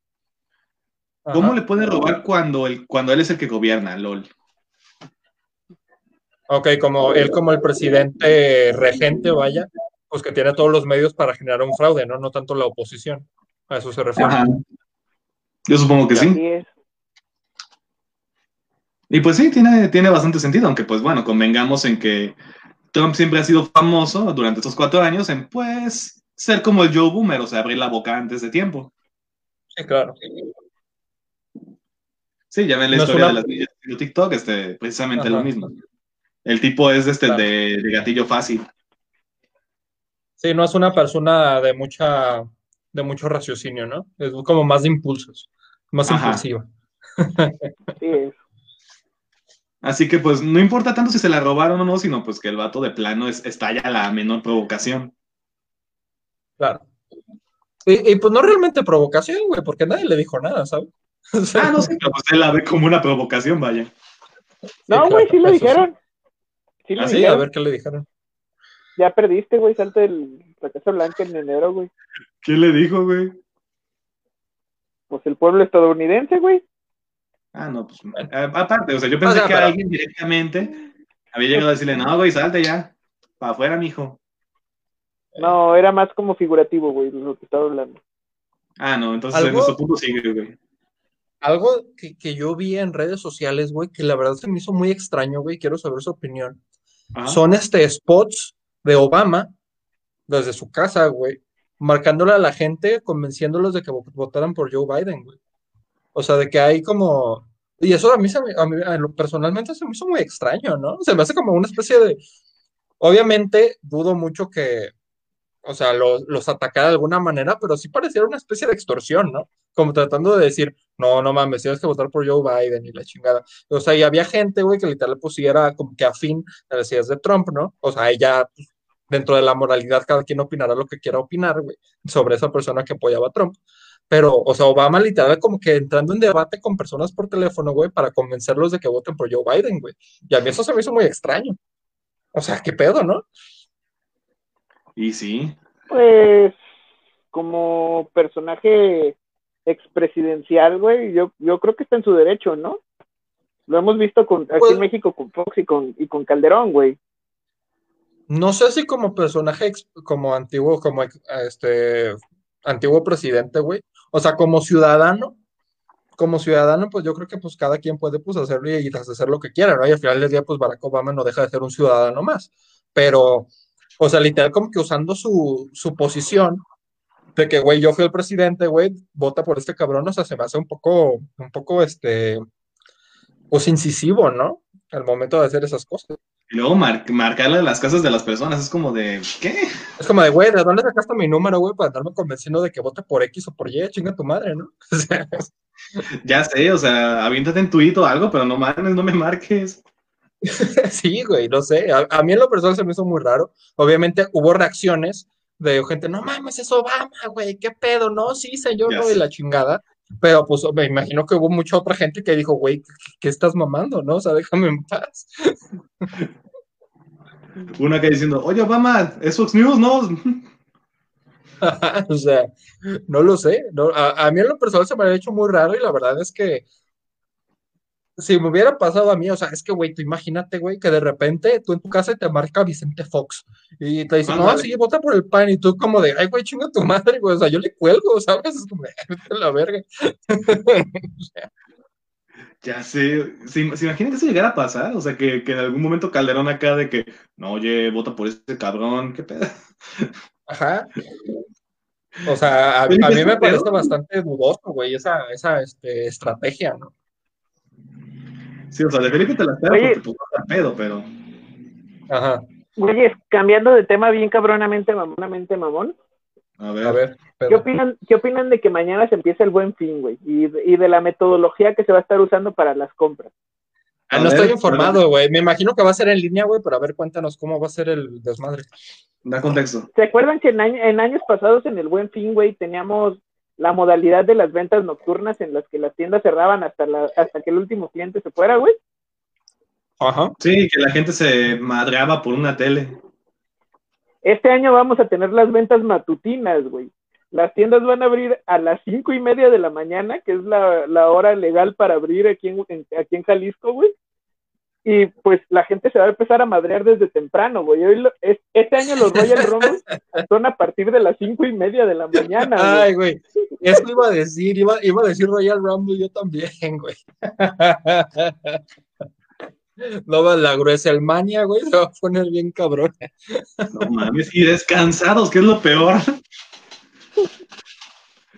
¿Cómo Ajá. le puede robar cuando, él, cuando él es el que gobierna, LOL? Ok, como él como el presidente regente, vaya, pues que tiene todos los medios para generar un fraude, ¿no? No tanto la oposición. A eso se refiere. Ajá. Yo supongo que sí. Y pues sí, tiene, tiene bastante sentido, aunque pues bueno, convengamos en que Trump siempre ha sido famoso durante estos cuatro años en pues ser como el Joe Boomer, o sea, abrir la boca antes de tiempo. Sí, claro. Sí, ya ven la No historia una- de las niñas de TikTok, este, precisamente Ajá. lo mismo. El tipo es este Claro. de, de gatillo fácil. Sí, no es una persona de mucha, de mucho raciocinio, ¿no? Es como más de impulsos, más Ajá. impulsiva. Así que pues no importa tanto si se la robaron o no, sino pues que el vato de plano es, estalla a la menor provocación. Claro. Y, y, pues no realmente provocación, güey, porque nadie le dijo nada, ¿sabes? O sea, Ah, no sé, pero pues él la ve como una provocación, vaya. No, sí, güey, claro, sí lo eso dijeron. Sí lo ¿Ah, sí? Sí, a ver qué le dijeron. Ya perdiste, güey, salta el, la Casa Blanca en enero, güey. ¿Qué le dijo, güey? Pues el pueblo estadounidense, güey. Ah, no, pues aparte, o sea, yo pensé sea, que alguien directamente había llegado a decirle, no, güey, salte ya, para afuera, mijo. No, era más como figurativo, güey, lo que estaba hablando. Ah, no, entonces en nuestro punto sigue, güey. Algo que, que yo vi en redes sociales, güey, que la verdad se me hizo muy extraño, güey, quiero saber su opinión. Ajá. Son este spots de Obama desde su casa, güey, marcándole a la gente, convenciéndolos de que vo- votaran por Joe Biden, güey. O sea, de que hay como... Y eso a mí, se me- a mí a lo- personalmente se me hizo muy extraño, ¿no? Se me hace como una especie de... Obviamente, dudo mucho que, o sea, los, los atacara de alguna manera, pero sí pareciera una especie de extorsión, ¿no? Como tratando de decir, no, no mames, tienes que votar por Joe Biden y la chingada. O sea, y había gente, güey, que literal pusiera como que afín a las ideas de Trump, ¿no? O sea, ella, pues, dentro de la moralidad, cada quien opinará lo que quiera opinar, güey, sobre esa persona que apoyaba a Trump. Pero, o sea, Obama literal como que entrando en debate con personas por teléfono, güey, para convencerlos de que voten por Joe Biden, güey. Y a mí eso se me hizo muy extraño. O sea, qué pedo, ¿no? Y sí, Pues, como personaje expresidencial, güey, yo, yo creo que está en su derecho, ¿no? Lo hemos visto con, aquí Pues- en México con Fox y con, y con Calderón, güey. No sé si como personaje, ex- como antiguo, como este antiguo presidente, güey. O sea, como ciudadano, como ciudadano, pues yo creo que pues cada quien puede pues hacerlo y, y hacer lo que quiera, ¿no? Y al final del día, pues Barack Obama no deja de ser un ciudadano más. Pero, o sea, literal como que usando su, su posición de que, güey, yo fui el presidente, güey, vota por este cabrón, o sea, se me hace un poco, un poco, este, pues incisivo, ¿no? Al momento de hacer esas cosas. y luego mar- marcarle las casas de las personas, es como de, ¿qué? Es como de, güey, ¿de dónde sacaste mi número, güey, para andarme convenciendo de que vote por X o por Y? Chinga tu madre, ¿no? O sea, Ya sé, o sea, aviéntate en tuit o algo, pero no mames, no me marques. sí, güey, no sé. A, a mí en lo personal se me hizo muy raro. Obviamente hubo reacciones de gente, no mames, es Obama, güey, qué pedo, no, sí, señor, Ya no, de la chingada. pero pues me imagino que hubo mucha otra gente que dijo, güey, ¿qué, qué estás mamando, no? O sea, déjame en paz. Una que diciendo, oye, Obama, es Fox News, ¿no? o sea, no lo sé. No, a, a mí en lo personal se me ha hecho muy raro y la verdad es que si me hubiera pasado a mí, o sea, es que, güey, tú imagínate, güey, que de repente tú en tu casa te marca Vicente Fox y te dice, no, sí, vota por el PAN y tú como de, ay, güey, chinga tu madre, güey, o sea, yo le cuelgo, ¿sabes? Es como, de, "Vete a la verga. Ya sé, ¿se, se imaginan que eso llegara a pasar? O sea, que, que en algún momento Calderón acá de que, no, oye, vota por ese cabrón, qué pedo. Ajá. O sea, a, a mí me ¿ese parece bastante dudoso, güey, esa, esa este, estrategia, ¿no? Sí, o sea, de Felipe te la espero Oye. porque pues pedo, pero. Ajá. Güeyes, cambiando de tema bien cabronamente, mamonamente, mamón. A ver. A ver, ¿Qué opinan, ¿Qué opinan de que mañana se empiece el buen fin, güey? Y, de- y de la metodología que se va a estar usando para las compras. Ah, no ver, estoy informado, güey. Me imagino que va a ser en línea, güey, pero a ver, cuéntanos cómo va a ser el desmadre. Da contexto. ¿Se acuerdan que en, año- en años pasados en el buen fin, güey, teníamos la modalidad de las ventas nocturnas en las que las tiendas cerraban hasta, la, hasta que el último cliente se fuera, güey? Ajá. Sí, que la gente se madreaba por una tele. Este año vamos a tener las ventas matutinas, güey. Las tiendas van a abrir a las cinco y media de la mañana, que es la, la hora legal para abrir aquí en, en- aquí en Jalisco, güey. Y pues la gente se va a empezar a madrear desde temprano, güey. Hoy lo- es- este año los Royal Rumble son a partir de las cinco y media de la mañana, güey. Ay, güey. Eso iba a decir, iba, iba a decir Royal Rumble yo también, güey. No va la gruesa el mania, güey, se va a poner bien cabrón. No mames, y descansados, que es lo peor.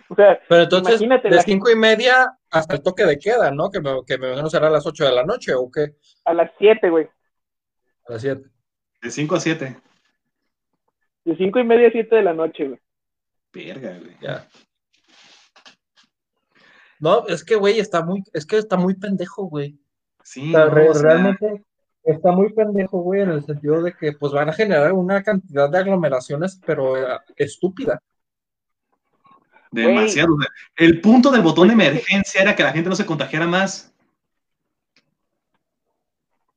O sea, Pero entonces, Imagínate de cinco y media hasta el toque de queda, ¿no? Que me, que me imagino será a las ocho de la noche, ¿o qué? a las siete, güey. A las siete. De 5 a 7. De cinco y media a siete de la noche, güey. Verga, güey. Ya. No, es que, güey, está muy, es que está muy pendejo, güey. Sí, O sea, no, re- o sea, realmente está muy pendejo, güey, en el sentido de que pues van a generar una cantidad de aglomeraciones, pero eh, estúpida. Demasiado. o sea, El punto del botón de emergencia era que la gente no se contagiara más.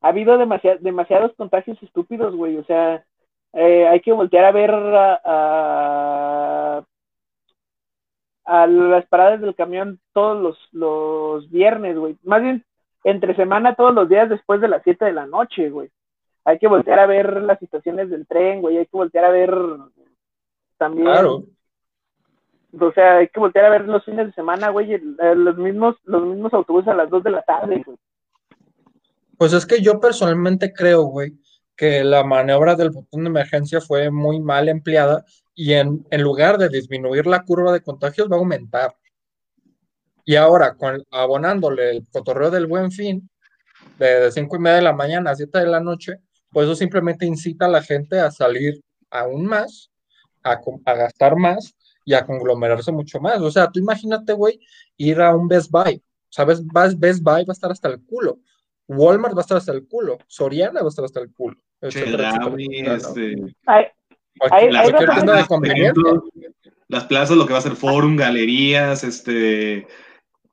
ha habido demasiados demasiados contagios estúpidos, güey. O sea, eh, hay que voltear a ver a, a, a las paradas del camión todos los, los viernes, güey. Más bien, entre semana, todos los días después de las 7 de la noche, güey. Hay que voltear a ver las situaciones del tren, güey. Hay que voltear a ver también. Claro. O sea, hay que voltear a ver los fines de semana, güey. eh, Los mismos, los mismos autobuses a las 2 de la tarde. Pues es que yo personalmente creo, güey, que la maniobra del botón de emergencia fue muy mal empleada y en, en lugar de disminuir la curva de contagios va a aumentar. Y ahora, con, abonándole el cotorreo del buen fin, de cinco y media de la mañana a 7 de la noche, pues eso simplemente incita a la gente a salir aún más, a, a gastar más y a conglomerarse mucho más. O sea, tú imagínate, güey, ir a un Best Buy. ¿Sabes? Vas- Best Buy va a estar hasta el culo. Walmart va a estar hasta el culo. Soriana va a estar hasta el culo. etcétera, etcétera, Chedraui, etcétera, ¿no? este, Ay, cualquier tienda de conveniencia. las plazas, lo que va a ser forum, galerías, este.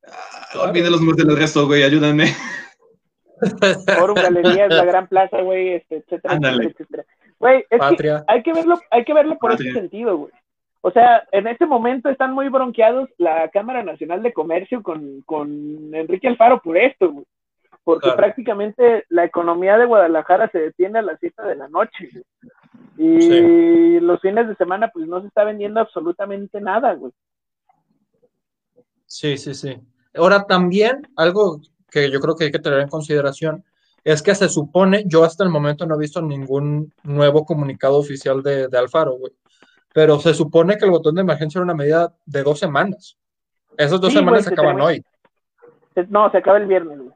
ah. Olviden los nombres del resto, güey, ayúdenme. Forum, Galerías, La Gran Plaza, güey, este, etcétera, etcétera, etcétera. Güey, es que Patria. hay que verlo, hay que verlo por Patria. ese sentido, güey. O sea, en este momento están muy bronqueados la Cámara Nacional de Comercio con, con Enrique Alfaro por esto, güey. Porque Claro. prácticamente la economía de Guadalajara se detiene a las 7 de la noche, güey. Y los fines de semana, pues no se está vendiendo absolutamente nada, güey. Sí, sí, sí. Ahora también, algo que yo creo que hay que tener en consideración es que se supone, yo hasta el momento no he visto ningún nuevo comunicado oficial de, de Alfaro, güey. Pero se supone que el botón de emergencia era una medida de dos semanas. Esas dos Sí, semanas güey, se se acaban termina- hoy. No, se acaba el viernes, güey.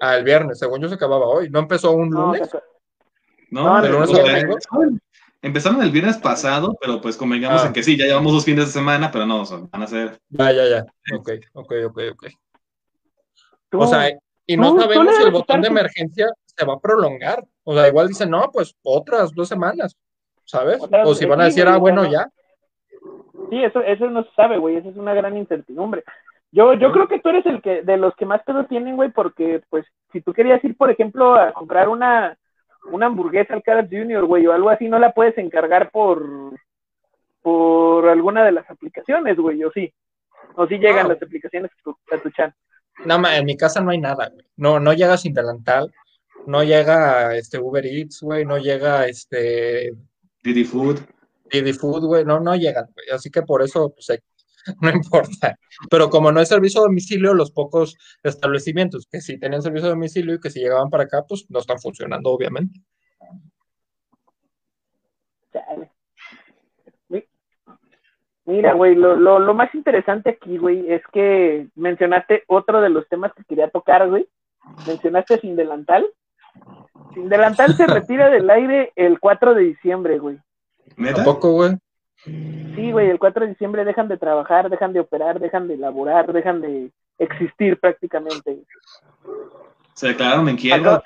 Ah, el viernes, según yo se acababa hoy. ¿No empezó un No, lunes? No, No, lunes empezaron- el viernes pasado, pero pues convengamos Ah. en que sí, ya llevamos dos fines de semana, pero no, son- van a ser. Ya, ya, ya. Ok, ok, ok, ok. Tú- O sea, y no tú- sabemos si el botón de emergencia se va a prolongar. O sea, igual dicen, no, pues otras dos semanas, ¿sabes? O sea, O si van a decir, ah, bueno, no- ya. Sí, eso, eso no se sabe, güey, eso es una gran incertidumbre. Yo, yo creo que tú eres el que, de los que más pedo tienen, güey, porque, pues, si tú querías ir, por ejemplo, a comprar una, una hamburguesa al Carl's Junior, güey, o algo así, no la puedes encargar por, por alguna de las aplicaciones, güey, o sí. O sí llegan No. las aplicaciones a tu, a tu chat. No, en mi casa no hay nada, güey. No, no llega sin delantal, no llega este Uber Eats, güey, no llega este Didi Food. Didi Food, güey, no, no llegan, güey. Así que por eso, pues, eh, no importa. Pero como no hay servicio a domicilio, los pocos establecimientos que sí tenían servicio a domicilio y que si llegaban para acá, pues no están funcionando, obviamente. Mira, güey, lo, lo, lo más interesante aquí, güey, es que mencionaste otro de los temas que quería tocar, güey. Mencionaste Sin Delantal. Sin Delantal se retira del aire el 4 de diciembre, güey. ¿Neta? Tampoco, güey. Sí, güey, el 4 de diciembre dejan de trabajar, dejan de operar, dejan de laborar, dejan de existir prácticamente. ¿Se declararon en quiebra?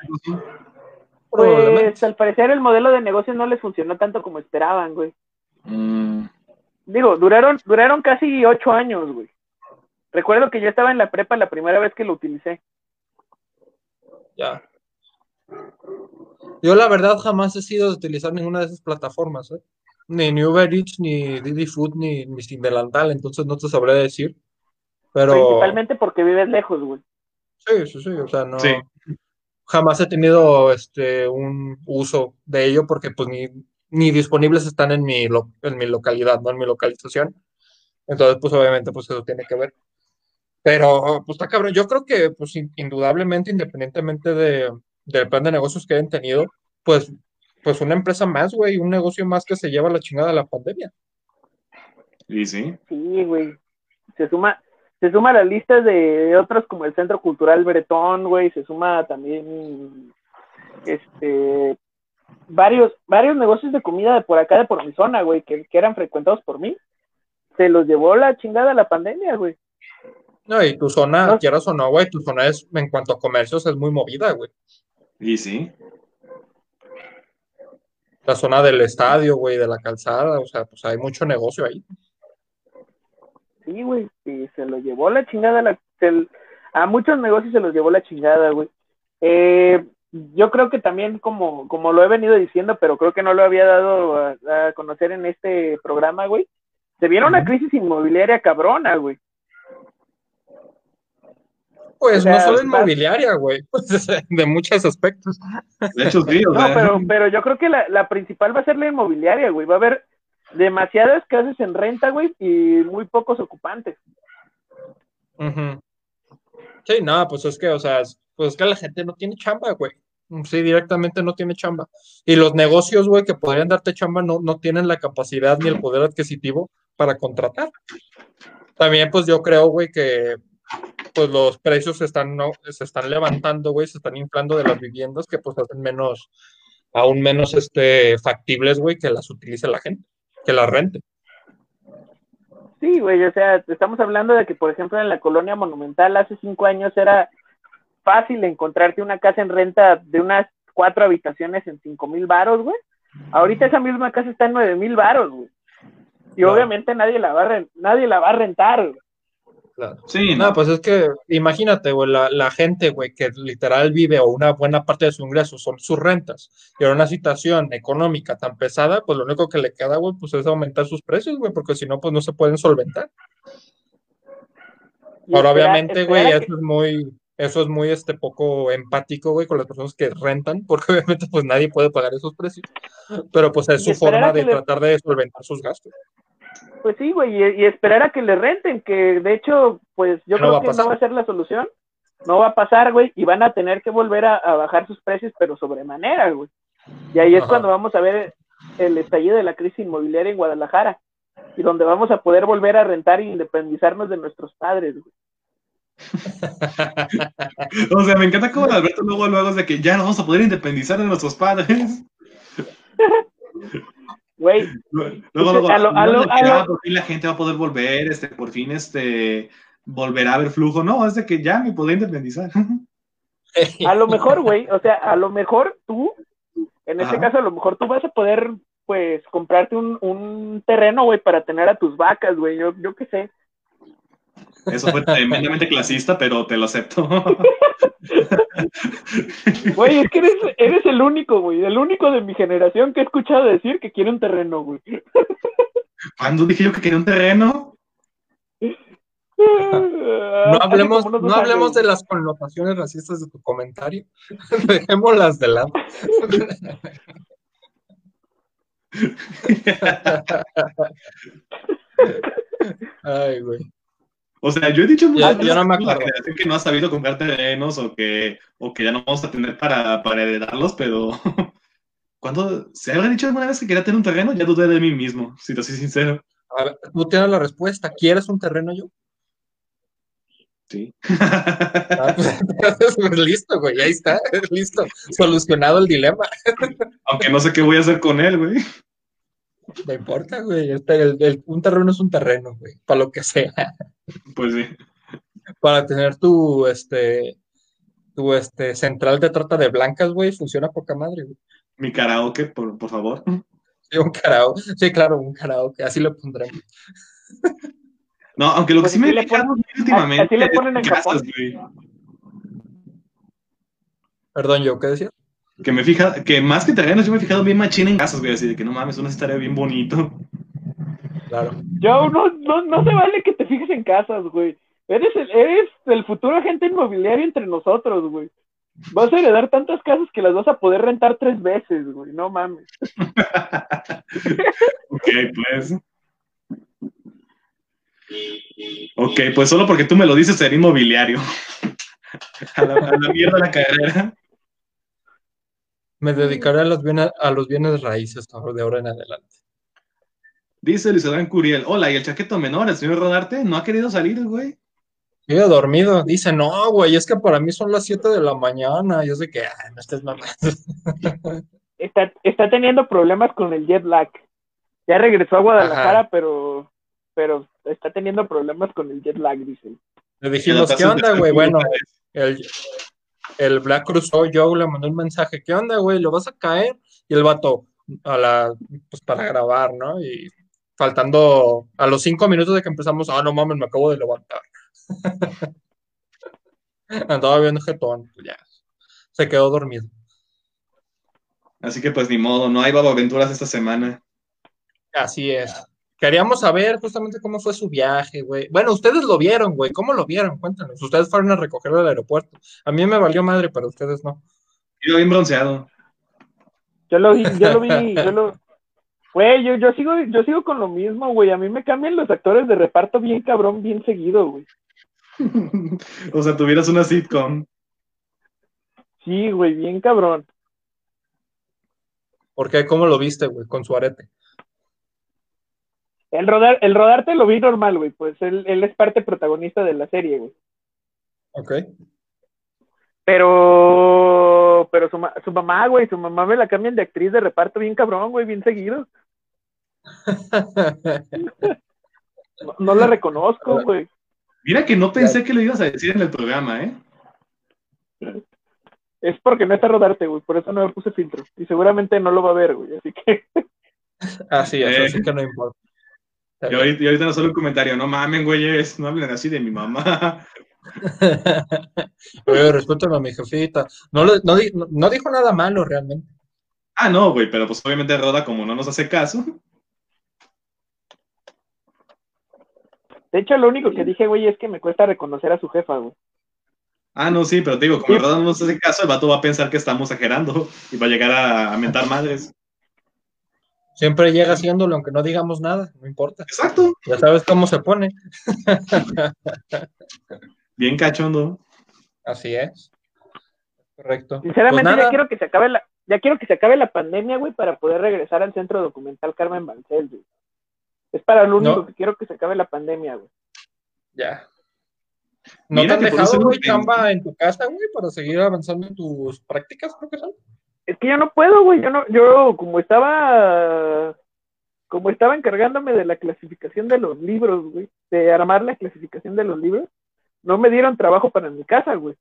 Pues al parecer el modelo de negocio no les funcionó tanto como esperaban, güey. Mm, Digo, duraron, duraron casi ocho años, güey. Recuerdo que yo estaba en la prepa la primera vez que lo utilicé. Ya. Yo la verdad jamás he sido de utilizar ninguna de esas plataformas, ¿eh? Ni, ni Uber Eats, ni Didi Food, ni, ni Sin Delantal, entonces no te sabré decir. Pero Principalmente porque vives lejos, güey. sí, sí, sí, o sea, no. Sí. Jamás he tenido este un uso de ello porque pues ni, ni disponibles están en mi, lo- en mi localidad, no en mi localización. Entonces, pues obviamente, pues eso tiene que ver. Pero, pues está cabrón. Yo creo que, pues in- indudablemente, independientemente de, del plan de negocios que hayan tenido, pues, pues una empresa más, güey, un negocio más que se lleva la chingada de la pandemia. y sí. Sí, güey. Se suma, se suma a la lista de otros como el Centro Cultural Bretón, güey. Se suma también, este, varios, varios negocios de comida de por acá, de por mi zona, güey, que, que eran frecuentados por mí. Se los llevó la chingada la pandemia, güey. No, y tu zona, No. quieras o no, güey, tu zona es, en cuanto a comercios, es muy movida, güey. Y sí. La zona del estadio, güey, de la calzada, o sea, pues hay mucho negocio ahí. Sí, güey, y se lo llevó la chingada. La, se- a muchos negocios se los llevó la chingada, güey. Eh, yo creo que también, como, como lo he venido diciendo, pero creo que no lo había dado a, a conocer en este programa, güey. Se viene una crisis inmobiliaria cabrona, güey. Pues O sea, no solo inmobiliaria, güey, pues, de muchos aspectos. De hecho, sí. O No, pero, pero yo creo que la, la principal va a ser la inmobiliaria, güey. Va a haber demasiadas casas en renta, güey, y muy pocos ocupantes. Ujú. Sí, no, pues es que, o sea, es- pues es que la gente no tiene chamba, güey. Sí, directamente no tiene chamba. Y los negocios, güey, que podrían darte chamba no, no tienen la capacidad ni el poder adquisitivo para contratar. También, pues yo creo, güey, que pues los precios se están, no, se están levantando, güey, se están inflando de las viviendas que pues hacen menos, aún menos este, factibles, güey, que las utilice la gente, que las rente. Sí, güey, o sea, estamos hablando de que, por ejemplo, en la colonia monumental hace cinco años era fácil encontrarte una casa en renta de unas cuatro habitaciones en cinco mil varos, güey. Ahorita esa misma casa está en nueve mil varos, güey. Y obviamente nadie la va a nadie la va a rentar, güey. Sí, No, no. pues es que imagínate, güey, la, la gente, güey, que literal vive o una buena parte de su ingreso son sus rentas y en una situación económica tan pesada, pues lo único que le queda, güey, pues es aumentar sus precios, güey, porque si no, pues no se pueden solventar. Y Ahora, obviamente, güey, eso es muy, eso es muy, este, poco empático, güey, con las personas que rentan, porque obviamente, pues nadie puede pagar esos precios, pero pues es Y su forma de le- tratar de solventar sus gastos. Pues sí, güey, y, y esperar a que le renten, que de hecho, pues yo No creo que pasar. no va a ser la solución. No va a pasar, güey, y van a tener que volver a, a bajar sus precios, pero sobremanera, güey. Y ahí es Ajá. cuando vamos a ver el estallido de la crisis inmobiliaria en Guadalajara, y donde vamos a poder volver a rentar e independizarnos de nuestros padres, güey. O sea, me encanta cómo Alberto luego, luego es de que ya nos vamos a poder independizar de nuestros padres. Güey, Luego, luego, A lo- a lo- no, de que, a lo- ah, por fin la gente va a poder volver, este, por fin este, volverá a haber flujo. No, es de que ya me podré independizar. a lo mejor, güey, o sea, a lo mejor tú, en este Ajá. caso, a lo mejor tú vas a poder pues, comprarte un, un terreno, güey, para tener a tus vacas, güey. Yo, yo qué sé. Eso fue tremendamente clasista, pero te lo acepto. Güey, es que eres, eres el único, güey, el único de mi generación que he escuchado decir que quiere un terreno, güey. ¿Cuándo dije yo que quería un terreno? No hablemos, no hablemos de las connotaciones racistas de tu comentario. Dejémoslas de lado. Ay, güey. O sea, yo he dicho muchas veces no me que que no ha sabido comprar terrenos o que, o que ya no vamos a tener para, para heredarlos, pero cuando se habrá dicho alguna vez que quería tener un terreno, ya dudé de mí mismo, si te soy sincero. A ver, tú tienes la respuesta. ¿Quieres un terreno yo? Sí. Ah, pues, pues, listo, güey, ahí está, listo. Solucionado el dilema. Aunque no sé qué voy a hacer con él, güey. No importa, güey. este, el- el- un terreno es un terreno, güey. Para lo que sea. Pues sí. Para tener tu, este, tu, este, central de trata de blancas, güey, funciona poca madre, güey. Mi karaoke, por, por favor. Sí, un karaoke. Sí, claro, un karaoke. Así lo pondremos. No, aunque lo que Pues sí me le ponen- últimamente así le ponen en casas, Japón. güey. Perdón, yo, ¿qué decía? Que me fija, que más que terrenos, yo me he fijado bien machín en casas, güey, así de que no mames, una estaría bien bonito. Claro. Yo, no, no, no se vale que te fijes en casas, güey. Eres el, eres el futuro agente inmobiliario entre nosotros, güey. Vas a heredar tantas casas que las vas a poder rentar tres veces, güey. No mames. Ok, pues. Ok, pues solo porque tú me lo dices ser inmobiliario. A la, a la mierda la carrera. Me dedicaré a los bienes, a los bienes raíces de ahora en adelante. Dice Luis Curiel. Hola, ¿y el chaqueto menor, el señor Rodarte? ¿No ha querido salir, güey? Yo he dormido. Dice, no, güey, es que para mí son las 7 de la mañana. Yo sé que, ay, no estés mamando. Está, está teniendo problemas con el jet lag. Ya regresó a Guadalajara, Ajá. pero, pero está teniendo problemas con el jet lag, dicen. Le dijimos, ¿qué onda, güey? Bueno, el, el Black Cruzó Joe le mandó un mensaje, ¿qué onda, güey? ¿Lo vas a caer? Y el vato, a la, pues para grabar, ¿no? Y faltando a los cinco minutos de que empezamos, ah, no mames, me acabo de levantar. Andaba viendo jetón, pues ya. Se quedó dormido. Así que pues ni modo, no hay aventuras esta semana. Así es. Queríamos saber justamente cómo fue su viaje, güey. Bueno, ustedes lo vieron, güey. ¿Cómo lo vieron? Cuéntanos. Ustedes fueron a recogerlo del aeropuerto. A mí me valió madre, pero ustedes no. Iba bien bronceado. Yo lo vi, yo lo vi, yo lo. Güey, yo, yo sigo, yo sigo con lo mismo, güey. A mí me cambian los actores de reparto bien cabrón, bien seguido, güey. o sea, tuvieras una sitcom. Sí, güey, bien cabrón. ¿Por qué? ¿Cómo lo viste, güey? Con su arete. El rodar, el rodarte lo vi normal, güey. Pues él, él es parte protagonista de la serie, güey. Ok. Pero, pero su, ma- su mamá, güey, su mamá me la cambian de actriz de reparto bien cabrón, güey, bien seguido. No, no la reconozco, güey. Mira que no pensé que lo ibas a decir en el programa, ¿eh? Es porque no está rodarte, güey, por eso no me puse filtro. Y seguramente no lo va a ver, güey, así que. Así es, Eh. así que no importa. Y ahorita, y ahorita no solo un comentario, no mamen, güeyes, no hablen así de mi mamá. Oye, respétame a mi jefita. No, le- no, di- no- no dijo nada malo realmente. Ah, no, güey, pero pues obviamente Roda, como no nos hace caso, De hecho, lo único que dije, güey, es que me cuesta reconocer a su jefa, güey. Ah, no, sí, pero te digo, como Sí. Roda no nos hace caso, el vato va a pensar que estamos exagerando y va a llegar a, a mentar madres. Siempre llega haciéndolo, aunque no digamos nada, no importa. Exacto. Ya sabes cómo se pone. Bien cachondo. Así es. Correcto. Sinceramente, Pues nada. ya quiero que se acabe la, ya quiero que se acabe la pandemia, güey, para poder regresar al centro documental Carmen Bancel, güey. Es para lo único No. que quiero que se acabe la pandemia, güey. Ya. ¿No Mira te han dejado, güey, chamba en tu casa, güey, para seguir avanzando en tus prácticas, creo que son? Es que yo no puedo, güey. Yo no, yo como estaba, como estaba encargándome de la clasificación de los libros, güey, de armar la clasificación de los libros, no me dieron trabajo para mi casa, güey.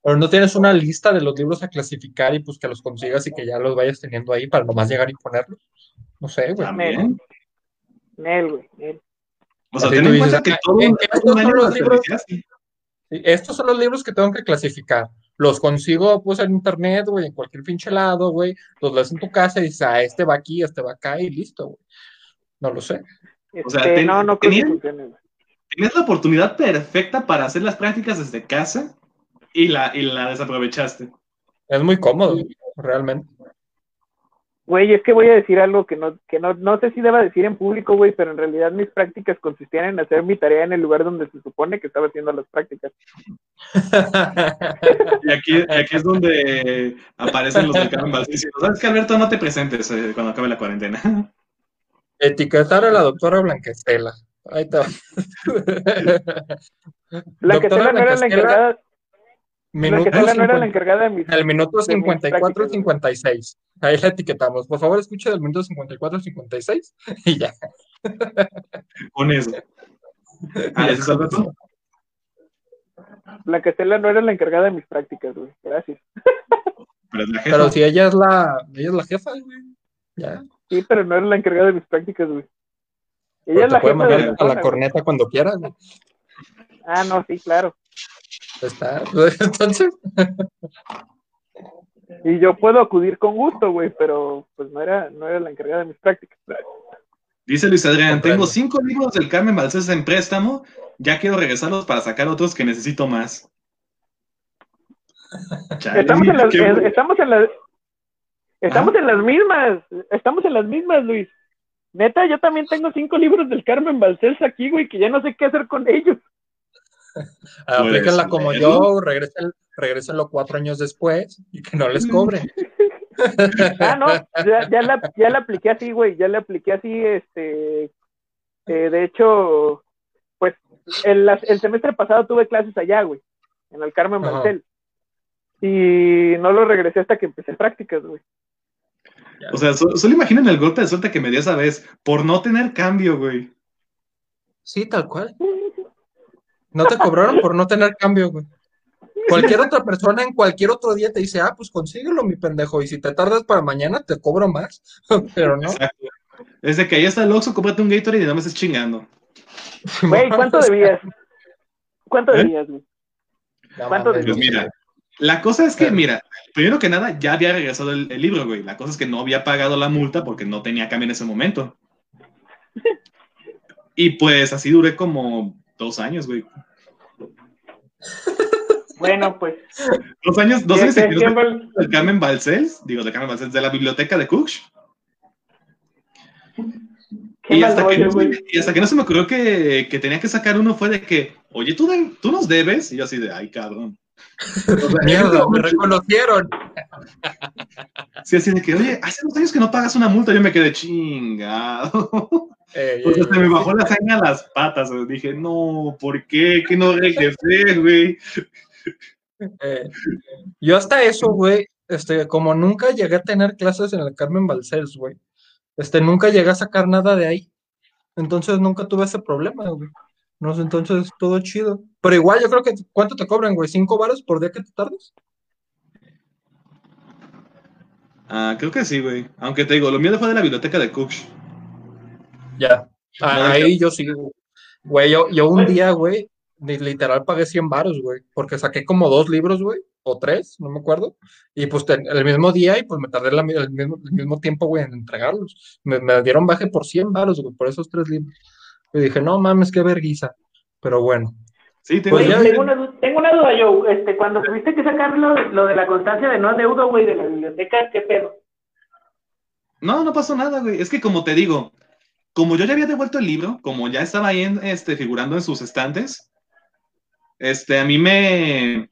Pero no tienes una lista de los libros a clasificar y pues que los consigas y que ya los vayas teniendo ahí para nomás llegar y ponerlos. No sé, güey. Nel, güey. Nel. O sea, ten en dices, cuenta que ah, todo un, estos un año son los lo libros- Estos son los libros que tengo que clasificar. Los consigo pues en internet, güey, en cualquier pinche lado, güey. Los lees en tu casa y dices, ah, este va aquí, este va acá y listo, güey. No lo sé. O sea, Este, ten- no, no. Tenías la oportunidad perfecta para hacer las prácticas desde casa y la, y la desaprovechaste. Es muy cómodo, realmente. Güey, es que voy a decir algo que no, que no, no sé si deba decir en público, güey, pero en realidad mis prácticas consistían en hacer mi tarea en el lugar donde se supone que estaba haciendo las prácticas. Y aquí, y aquí es donde aparecen los diciendo, ¿sabes qué, Alberto? No te presentes eh, cuando acabe la cuarentena. Etiquetar a la doctora Blanquestela. Ahí está. La que Doctora no era la Blanquestela, la minuto que no era la 50 encargada de mis del minuto de mis 54 al prácticas, 56. Ahí la etiquetamos. Por favor, escuche del minuto 54 al 56 y ya. Con eso. Ah, ¿ese es Alberto? La Castela no era la encargada de mis prácticas, güey. Gracias. Pero es la jefa. Pero si ella es la, ella es la jefa, güey. Ya. Sí, pero no era la encargada de mis prácticas, güey. Pero Ella es te la puede jefa de mandar la a la corneta cuando quiera, güey. Ah, no, sí, claro. Está. Entonces, Y yo puedo acudir con gusto, güey, pero pues no era, no era la encargada de mis prácticas. Dice Luis Adrián, tengo cinco libros del Carmen Balcés en préstamo, ya quiero regresarlos para sacar otros que necesito más. Chale, Estamos en las, estamos en las, estamos en las mismas, estamos en las mismas, Luis. Neta, yo también tengo cinco libros del Carmen Balcells aquí, güey, que ya no sé qué hacer con ellos. aplíquenla como leerlo. yo, regresen, regrésenlo cuatro años después y que no les cobre. Ah, no, ya, ya la, ya la apliqué así, güey, ya la apliqué así, este, eh, de hecho, pues, el, las- el semestre pasado tuve clases allá, güey, en el Carmen Ajá. Balcells. Y no lo regresé hasta que empecé prácticas, güey. O sea, so- solo imaginen el golpe de suerte que me dio esa vez por no tener cambio, güey. Sí, tal cual. No te cobraron por no tener cambio, güey. Cualquier otra persona en cualquier otro día te dice, ah, pues consíguelo, mi pendejo, y si te tardas para mañana te cobro más, pero no. Exacto. Es de que ahí está el Oxxo, cómprate un Gatorade y no me estés chingando. Güey, ¿cuánto debías? ¿Cuánto ¿Eh? debías, güey? ¿Cuánto mames, Pues debías? mira, la cosa es que, mira, primero que nada, ya había regresado el, el libro, güey. La cosa es que no había pagado la multa porque no tenía cambio en ese momento. Y pues así duré como dos años, güey. Bueno, pues. Dos años, dos ¿qué- años del Carmen Balcells, digo, de Carmen Balcells, de la biblioteca de Cooks. qué Y hasta, que no, y hasta que no se me ocurrió que, que tenía que sacar uno fue de que, oye, tú, de- tú nos debes. Y yo así de, ay, cabrón. Mierda, me reconocieron. Sí, así de que, oye, hace dos años que no pagas una multa. Yo me quedé chingado. Eh, O sea, se me bajó la sangre a las patas. Dije, no, ¿por qué? Que no regresé, güey. eh, yo hasta eso, güey, este, como nunca llegué a tener clases en el Carmen Balcells, güey, este, nunca llegué a sacar nada de ahí. Entonces nunca tuve ese problema, güey. No sé, entonces todo chido. Pero igual yo creo que, ¿cuánto te cobran, güey? ¿Cinco varos por día que te tardes? Ah, creo que sí, güey. Aunque te digo, lo mío fue de la biblioteca de Cooks. Ya. Ah, ahí yo sí, güey. Yo, yo un día, güey, li- literal pagué 100 varos, güey, porque saqué como dos libros, güey, o tres, no me acuerdo, y pues el mismo día y pues me tardé la el, mismo, el mismo tiempo, güey, en entregarlos. Me, me dieron baje por 100 varos, güey, por esos tres libros. Y dije, no mames, qué vergüenza. Pero bueno, Sí, tengo Pues ya- tengo, una, tengo una duda, yo. Este, cuando tuviste que sacar lo, lo de la constancia de no adeudo, güey, de la biblioteca, ¿qué pedo? No, no pasó nada, güey. Es que como te digo, como yo ya había devuelto el libro, como ya estaba ahí en, este, figurando en sus estantes, este, a mí me...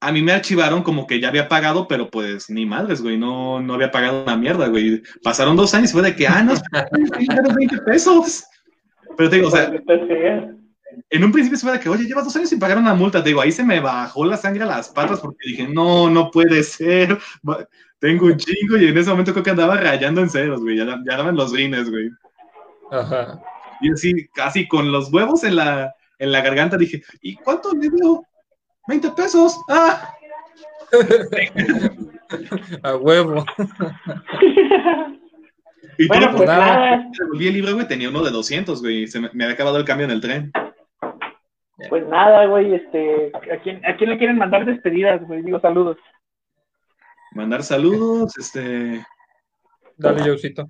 A mí me archivaron como que ya había pagado, pero pues ni madres, güey, no, no había pagado una mierda, güey. Pasaron dos años y fue de que, ah, no, eran 20 pesos. Pero te digo, o sea, en un principio fue de que, oye, llevas dos años sin pagar una multa. Te digo, ahí se me bajó la sangre a las patas porque dije, no, no puede ser. Tengo un chingo y en ese momento creo que andaba rayando en ceros, güey. Ya, ya daban los rines, güey. ajá. Y así, casi con los huevos en la, en la garganta dije, ¿y cuánto le dio? 20 pesos. Ah, A huevo. Y Bueno, todo pues nada, devolví el libro, güey, tenía uno de 200, güey. Se me, me había acabado el cambio en el tren. pues nada, güey, este, ¿a quién, ¿a quién le quieren mandar despedidas, güey? Digo, saludos. Mandar saludos, este. Dale, Jousito.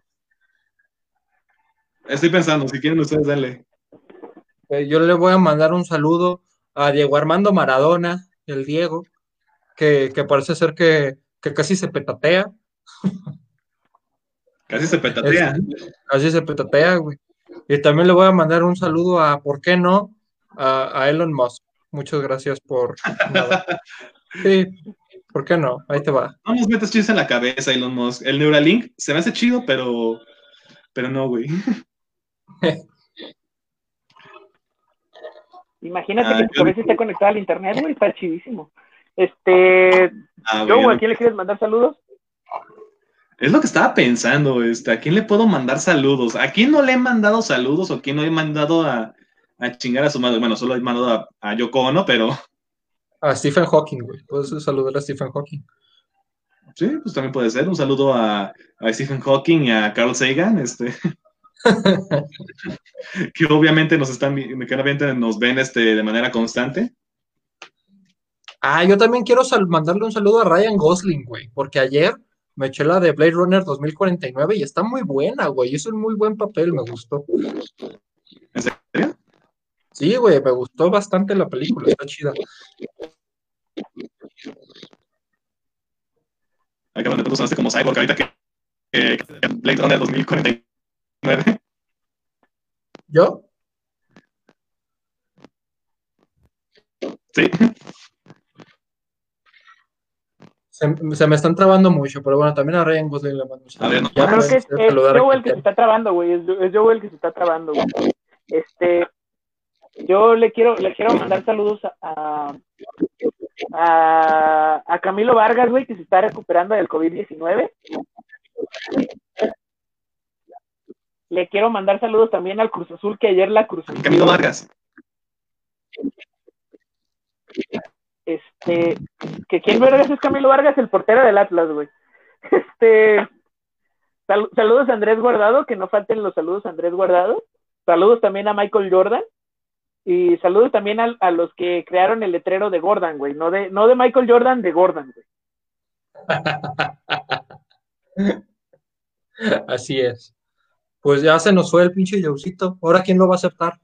Estoy pensando, si quieren ustedes, dale. Eh, yo le voy a mandar un saludo a Diego Armando Maradona, el Diego, que, que parece ser que, que casi se petatea, Casi se petatea. casi se petatea, güey. Y también le voy a mandar un saludo a, ¿por qué no? A, a Elon Musk. Muchas gracias por... nada. Sí, ¿por qué no? Ahí te va. No nos metas chistes en la cabeza, Elon Musk. El Neuralink se me hace chido, pero. Pero no, güey. Imagínate Ah, que tu yo- cabeza esté conectada al internet, güey, está chidísimo. Este, Ah, Joe, güey, ¿a quién le quieres mandar saludos? Es lo que estaba pensando, este, ¿a quién le puedo mandar saludos? ¿A quién no le he mandado saludos o a quién no he mandado a, a chingar a su madre? Bueno, solo he mandado a, a Yoko Ono, pero A Stephen Hawking, güey. Puedes saludar a Stephen Hawking. sí, pues también puede ser. Un saludo a, a Stephen Hawking y a Carl Sagan, este, que obviamente nos están, obviamente nos ven este, de manera constante. Ah, yo también quiero mandarle un saludo a Ryan Gosling, güey, porque ayer me eché la de Blade Runner 2049 y está muy buena, güey. Hizo un muy buen papel, me gustó. ¿En serio? Sí, güey, me gustó bastante la película, está chida. Acá donde tú sonaste como Cyborg ahorita que, que, que Blade Runner 2049. ¿Yo? Sí. Se, se me están trabando mucho, pero bueno, también a Ryan Gosling le mando un saludo. A ver, no. Ya Creo que es, es saludar a Joe quien el que se está trabando, güey, es, es Joe el que se está trabando, güey. Este, yo le quiero, le quiero mandar saludos a, a, a Camilo Vargas, güey, que se está recuperando del COVID-19. Le quiero mandar saludos también al Cruz Azul, que ayer la Cruz Azul. Camilo Vargas. Este, que quién vergas es Camilo Vargas, el portero del Atlas, güey. Este, sal- saludos a Andrés Guardado, que no falten los saludos a Andrés Guardado. Saludos también a Michael Jordan. Y saludos también a, a los que crearon el letrero de Gordon, güey. No de, no de Michael Jordan, de Gordon, güey. Así es. Pues ya se nos fue el pinche Jousito. Ahora, ¿quién lo va a aceptar?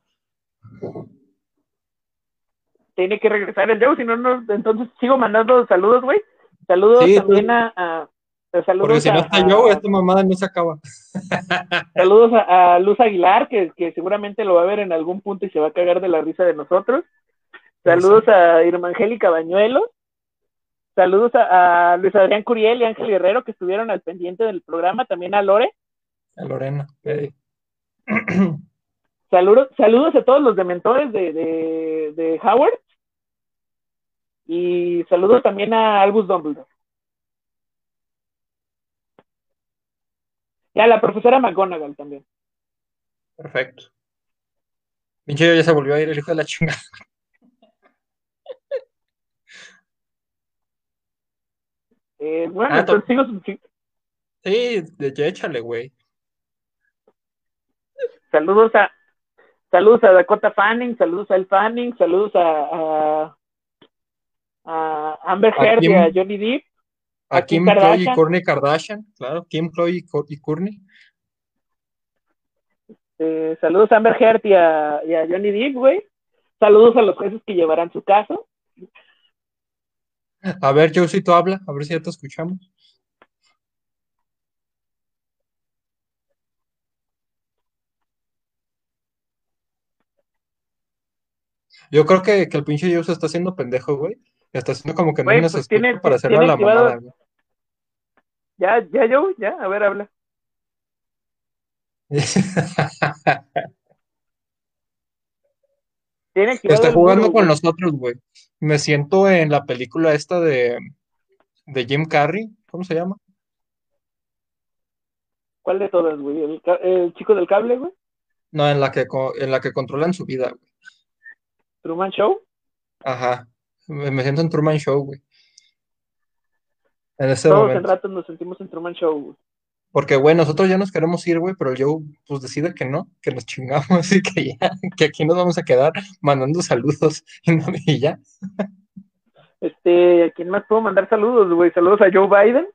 Tiene que regresar el Joe, si no, no, entonces sigo mandando saludos, güey. Saludos Sí, también a, a- saludos Porque si no a- está a- yo, esta mamada no se acaba. Saludos a, a Luz Aguilar, que, que seguramente lo va a ver en algún punto y se va a cagar de la risa de nosotros. Saludos a Irma Angélica Bañuelos. Saludos a, a Luis Adrián Curiel y Ángel Guerrero, que estuvieron al pendiente del programa. También a Lore. A Lorena. ok. Saludos, saludos a todos los dementores de, de, de Howard. Y saludos también a Albus Dumbledore. Y a la profesora McGonagall también. Perfecto. Pinche ya se volvió a ir el hijo de la chingada. Eh, bueno, Ah, entonces sigo, sí, Sí, de- ya échale, güey. saludos a saludos a Dakota Fanning, saludos a El Fanning, saludos a, a, a Amber Heard y a Johnny Depp, A A Kim Kim, Chloe y Kardashian. Kourtney Kardashian, claro. Kim, Chloe y Kour- y Kourtney. eh, saludos a Amber Heard y a, y a Johnny Depp, güey. Saludos a los jueces que llevarán su caso. A ver, Jousito habla, a ver si ya te escuchamos. Yo creo que, que el pinche Joe se está haciendo pendejo, güey. Está haciendo como que no pues tiene- para hacerle la activado- mamada, güey. Ya, ya, yo, ya, a ver, habla. Tiene Está jugando con nosotros, güey. Me siento en la película esta de, de Jim Carrey. ¿Cómo se llama? ¿Cuál de todas, güey? ¿El, el chico del cable, güey? No, en la que, en la que controlan su vida, güey. Truman Show. Ajá. Me, siento en Truman Show, güey. En ese Todos en momento. ratos nos sentimos en Truman Show, güey. Porque, güey, nosotros ya nos queremos ir, güey, pero el Joe, pues decide que no, que nos chingamos y que ya, que aquí nos vamos a quedar mandando saludos y, no- y ya. Este, ¿a quién más puedo mandar saludos, güey? Saludos a Joe Biden.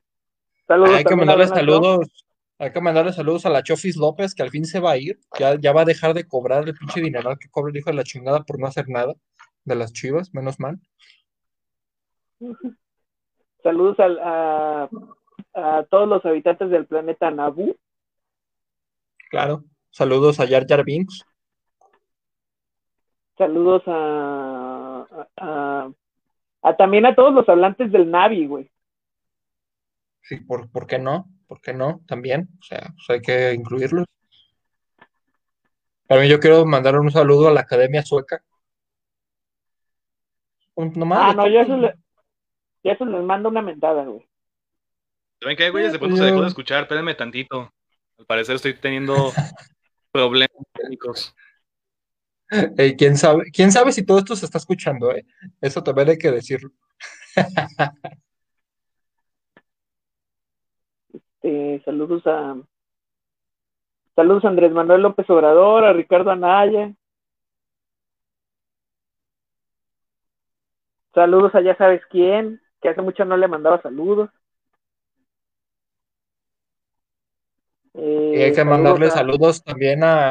Saludos Hay que mandarle saludos, hay que mandarle saludos a la Chofis López, que al fin se va a ir, ya, ya va a dejar de cobrar el pinche dineral que cobra el hijo de la chingada por no hacer nada de las chivas, menos mal. Saludos al- a, a todos los habitantes del planeta Naboo. Claro. Saludos a Jar Jar Binks. Saludos a, a, a- a también a todos los hablantes del Navi, güey. Sí, ¿por, por qué no? ¿Por qué no? También, o sea, pues hay que incluirlos. También yo quiero mandar un saludo a la Academia Sueca. Nomás Ah, no, yo eso, le, yo eso les mando una mentada, güey. ¿Saben qué, güeyes? De pronto se dejó de escuchar, espérenme tantito. Al parecer estoy teniendo problemas técnicos. Ey, ¿quién sabe? ¿Quién sabe si todo esto se está escuchando, eh? Eso también hay que decirlo. Eh, saludos a saludos a Andrés Manuel López Obrador, a Ricardo Anaya. Saludos a ya sabes quién, que hace mucho no le mandaba saludos. Eh, Y hay que saludos mandarle a- saludos también a,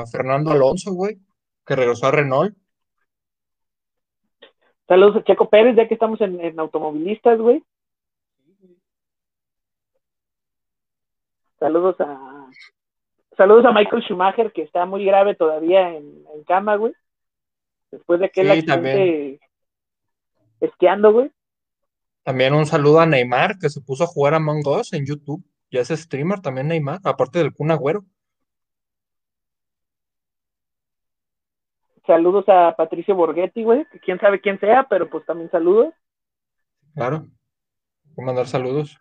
a Fernando Alonso, güey, que regresó a Renault. Saludos a Checo Pérez, ya que estamos en, en automovilistas, güey. Saludos a saludos a Michael Schumacher, que está muy grave todavía en, en cama, güey. Después de aquel Sí, accidente esquiando, güey. También un saludo a Neymar, que se puso a jugar a Among Us en YouTube. Ya es streamer también Neymar, aparte del Kun Agüero. Saludos a Patricio Borghetti, güey. que Quién sabe quién sea, pero pues también saludos. Claro. Hay que mandar saludos.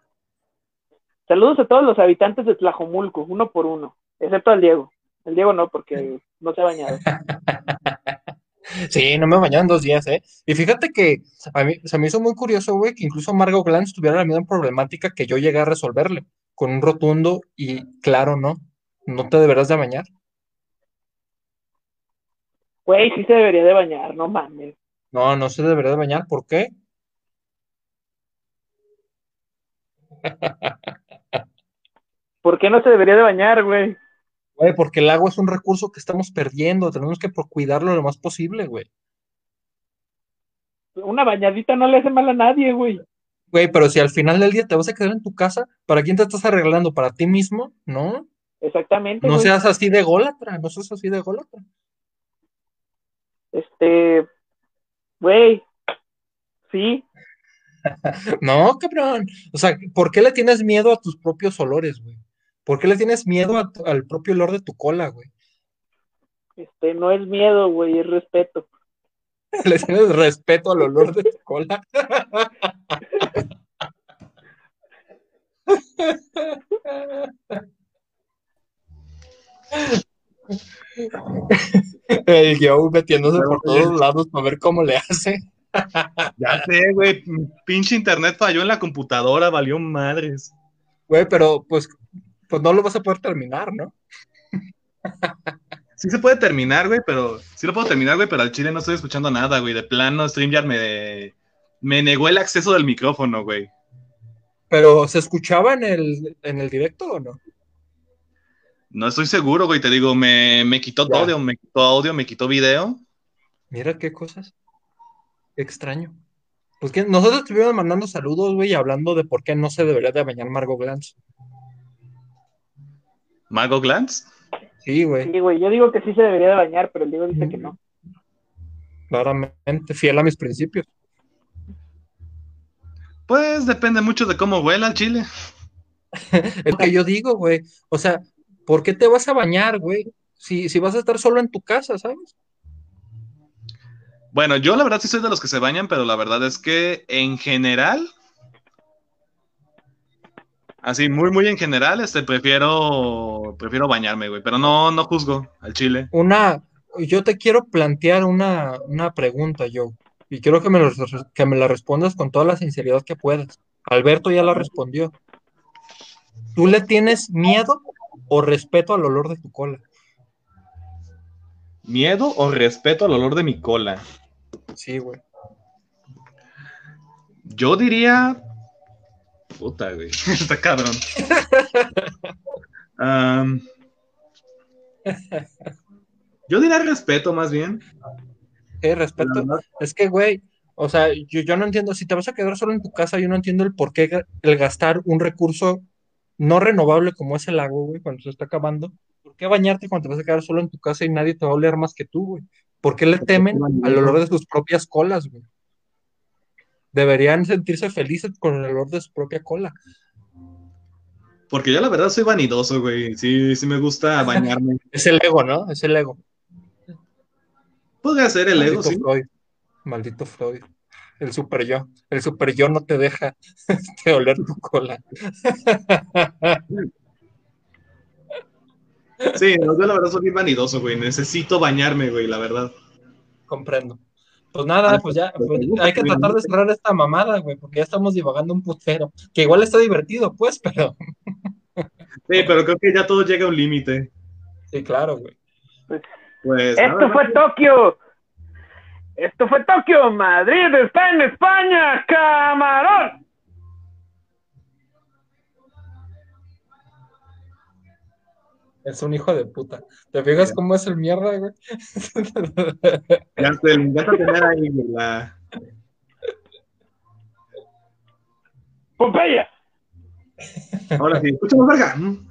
Saludos a todos los habitantes de Tlajomulco, uno por uno, excepto al Diego. El Diego no, porque no se ha bañado. Sí, no me bañaba en dos días, ¿eh? Y fíjate que a mí se me hizo muy curioso, güey, que incluso Margot Glantz tuviera la misma problemática que yo llegué a resolverle, con un rotundo y claro, no, no te deberás de bañar. Güey, sí se debería de bañar, no mames. No, no se debería de bañar, ¿por qué? ¿Por qué no se debería de bañar, güey? Güey, porque el agua es un recurso que estamos perdiendo, tenemos que cuidarlo lo más posible, güey. Una bañadita no le hace mal a nadie, güey. Güey, pero si al final del día te vas a quedar en tu casa, ¿para quién te estás arreglando? ¿Para ti mismo? No, Exactamente. no güey. seas así de gólatra, no seas así de gólatra. Este, güey, sí, No, cabrón. O sea, ¿por qué le tienes miedo a tus propios olores, güey? ¿Por qué le tienes miedo a al propio olor de tu cola, güey? este, no es miedo, güey, es respeto. Le tienes respeto al olor de tu cola. El Joe metiéndose por todos lados para ver cómo le hace. Ya sé, güey. Pinche internet falló en la computadora, valió madres. Güey, pero pues, pues no lo vas a poder terminar, ¿no? Sí se puede terminar, güey, pero. Sí lo puedo terminar, güey, pero al chile no estoy escuchando nada, güey. De plano, StreamYard me. Me negó el acceso del micrófono, güey. Pero ¿se escuchaba en el, en el directo o no? No estoy seguro, güey. Te digo, me, me quitó Ya. audio, me quitó audio, me quitó video. Mira qué cosas. Qué extraño. Pues que nosotros estuvimos mandando saludos, güey, hablando de por qué no se debería de bañar Margot Glantz. Margot Glantz. Sí, güey, Sí, güey, yo digo que sí se debería de bañar, pero el Diego dice que no. claramente, fiel a mis principios. Pues depende mucho de cómo huela el chile. Es lo que yo digo, güey. O sea, ¿por qué te vas a bañar, güey? Si, si vas a estar solo en tu casa, ¿sabes? Bueno, yo la verdad sí soy de los que se bañan, pero la verdad es que en general, así muy muy en general, este prefiero prefiero bañarme, güey, pero no no juzgo al chile. Una, yo te quiero plantear una, una pregunta, yo, y quiero que me, lo- que me la respondas con toda la sinceridad que puedas. Alberto ya la respondió. ¿Tú le tienes miedo o respeto al olor de tu cola? ¿Miedo o respeto al olor de mi cola? Sí, güey. Yo diría. Puta, güey. Está cabrón. Am, yo diría respeto, más bien. ¿Qué respeto? Es que, güey, o sea, yo, yo no entiendo, si te vas a quedar solo en tu casa, yo no entiendo el por qué el gastar un recurso no renovable como es el agua, güey, cuando se está acabando. ¿Por qué bañarte cuando te vas a quedar solo en tu casa y nadie te va a oler más que tú, güey? ¿Por qué le temen al olor de sus propias colas, güey? Deberían sentirse felices con el olor de su propia cola. Porque yo la verdad soy vanidoso, güey. Sí, sí me gusta bañarme. Es el ego, ¿no? Es el ego. Podría ser el ego, Maldito sí. Freud. Maldito Freud. El super yo. El super yo no te deja este, oler tu cola. Sí, yo la verdad soy bien vanidoso, güey. Necesito bañarme, güey, la verdad. Comprendo. Pues nada, pues ya, pues hay que tratar de cerrar esta mamada, güey, porque ya estamos divagando un putero. Que igual está divertido, pues, pero. Sí, pero creo que ya todo llega a un límite. Sí, claro, güey. Pues. Esto nada, fue Tokio. Esto fue Tokio. Madrid está en España. Camarón. Es un hijo de puta. ¿Te fijas cómo es el mierda, güey? Ya te, ya te tener ahí, la. Pompeya. Ahora sí, escúchame, verga. Mm.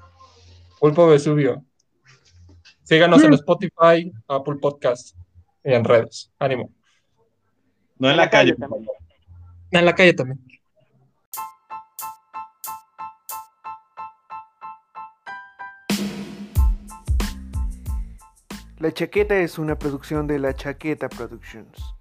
Pulpo Vesubio. Síganos en Spotify, Apple Podcast y en redes. Ánimo. No en la calle. también. En la calle también. La Chaqueta es una producción de La Chaqueta Productions.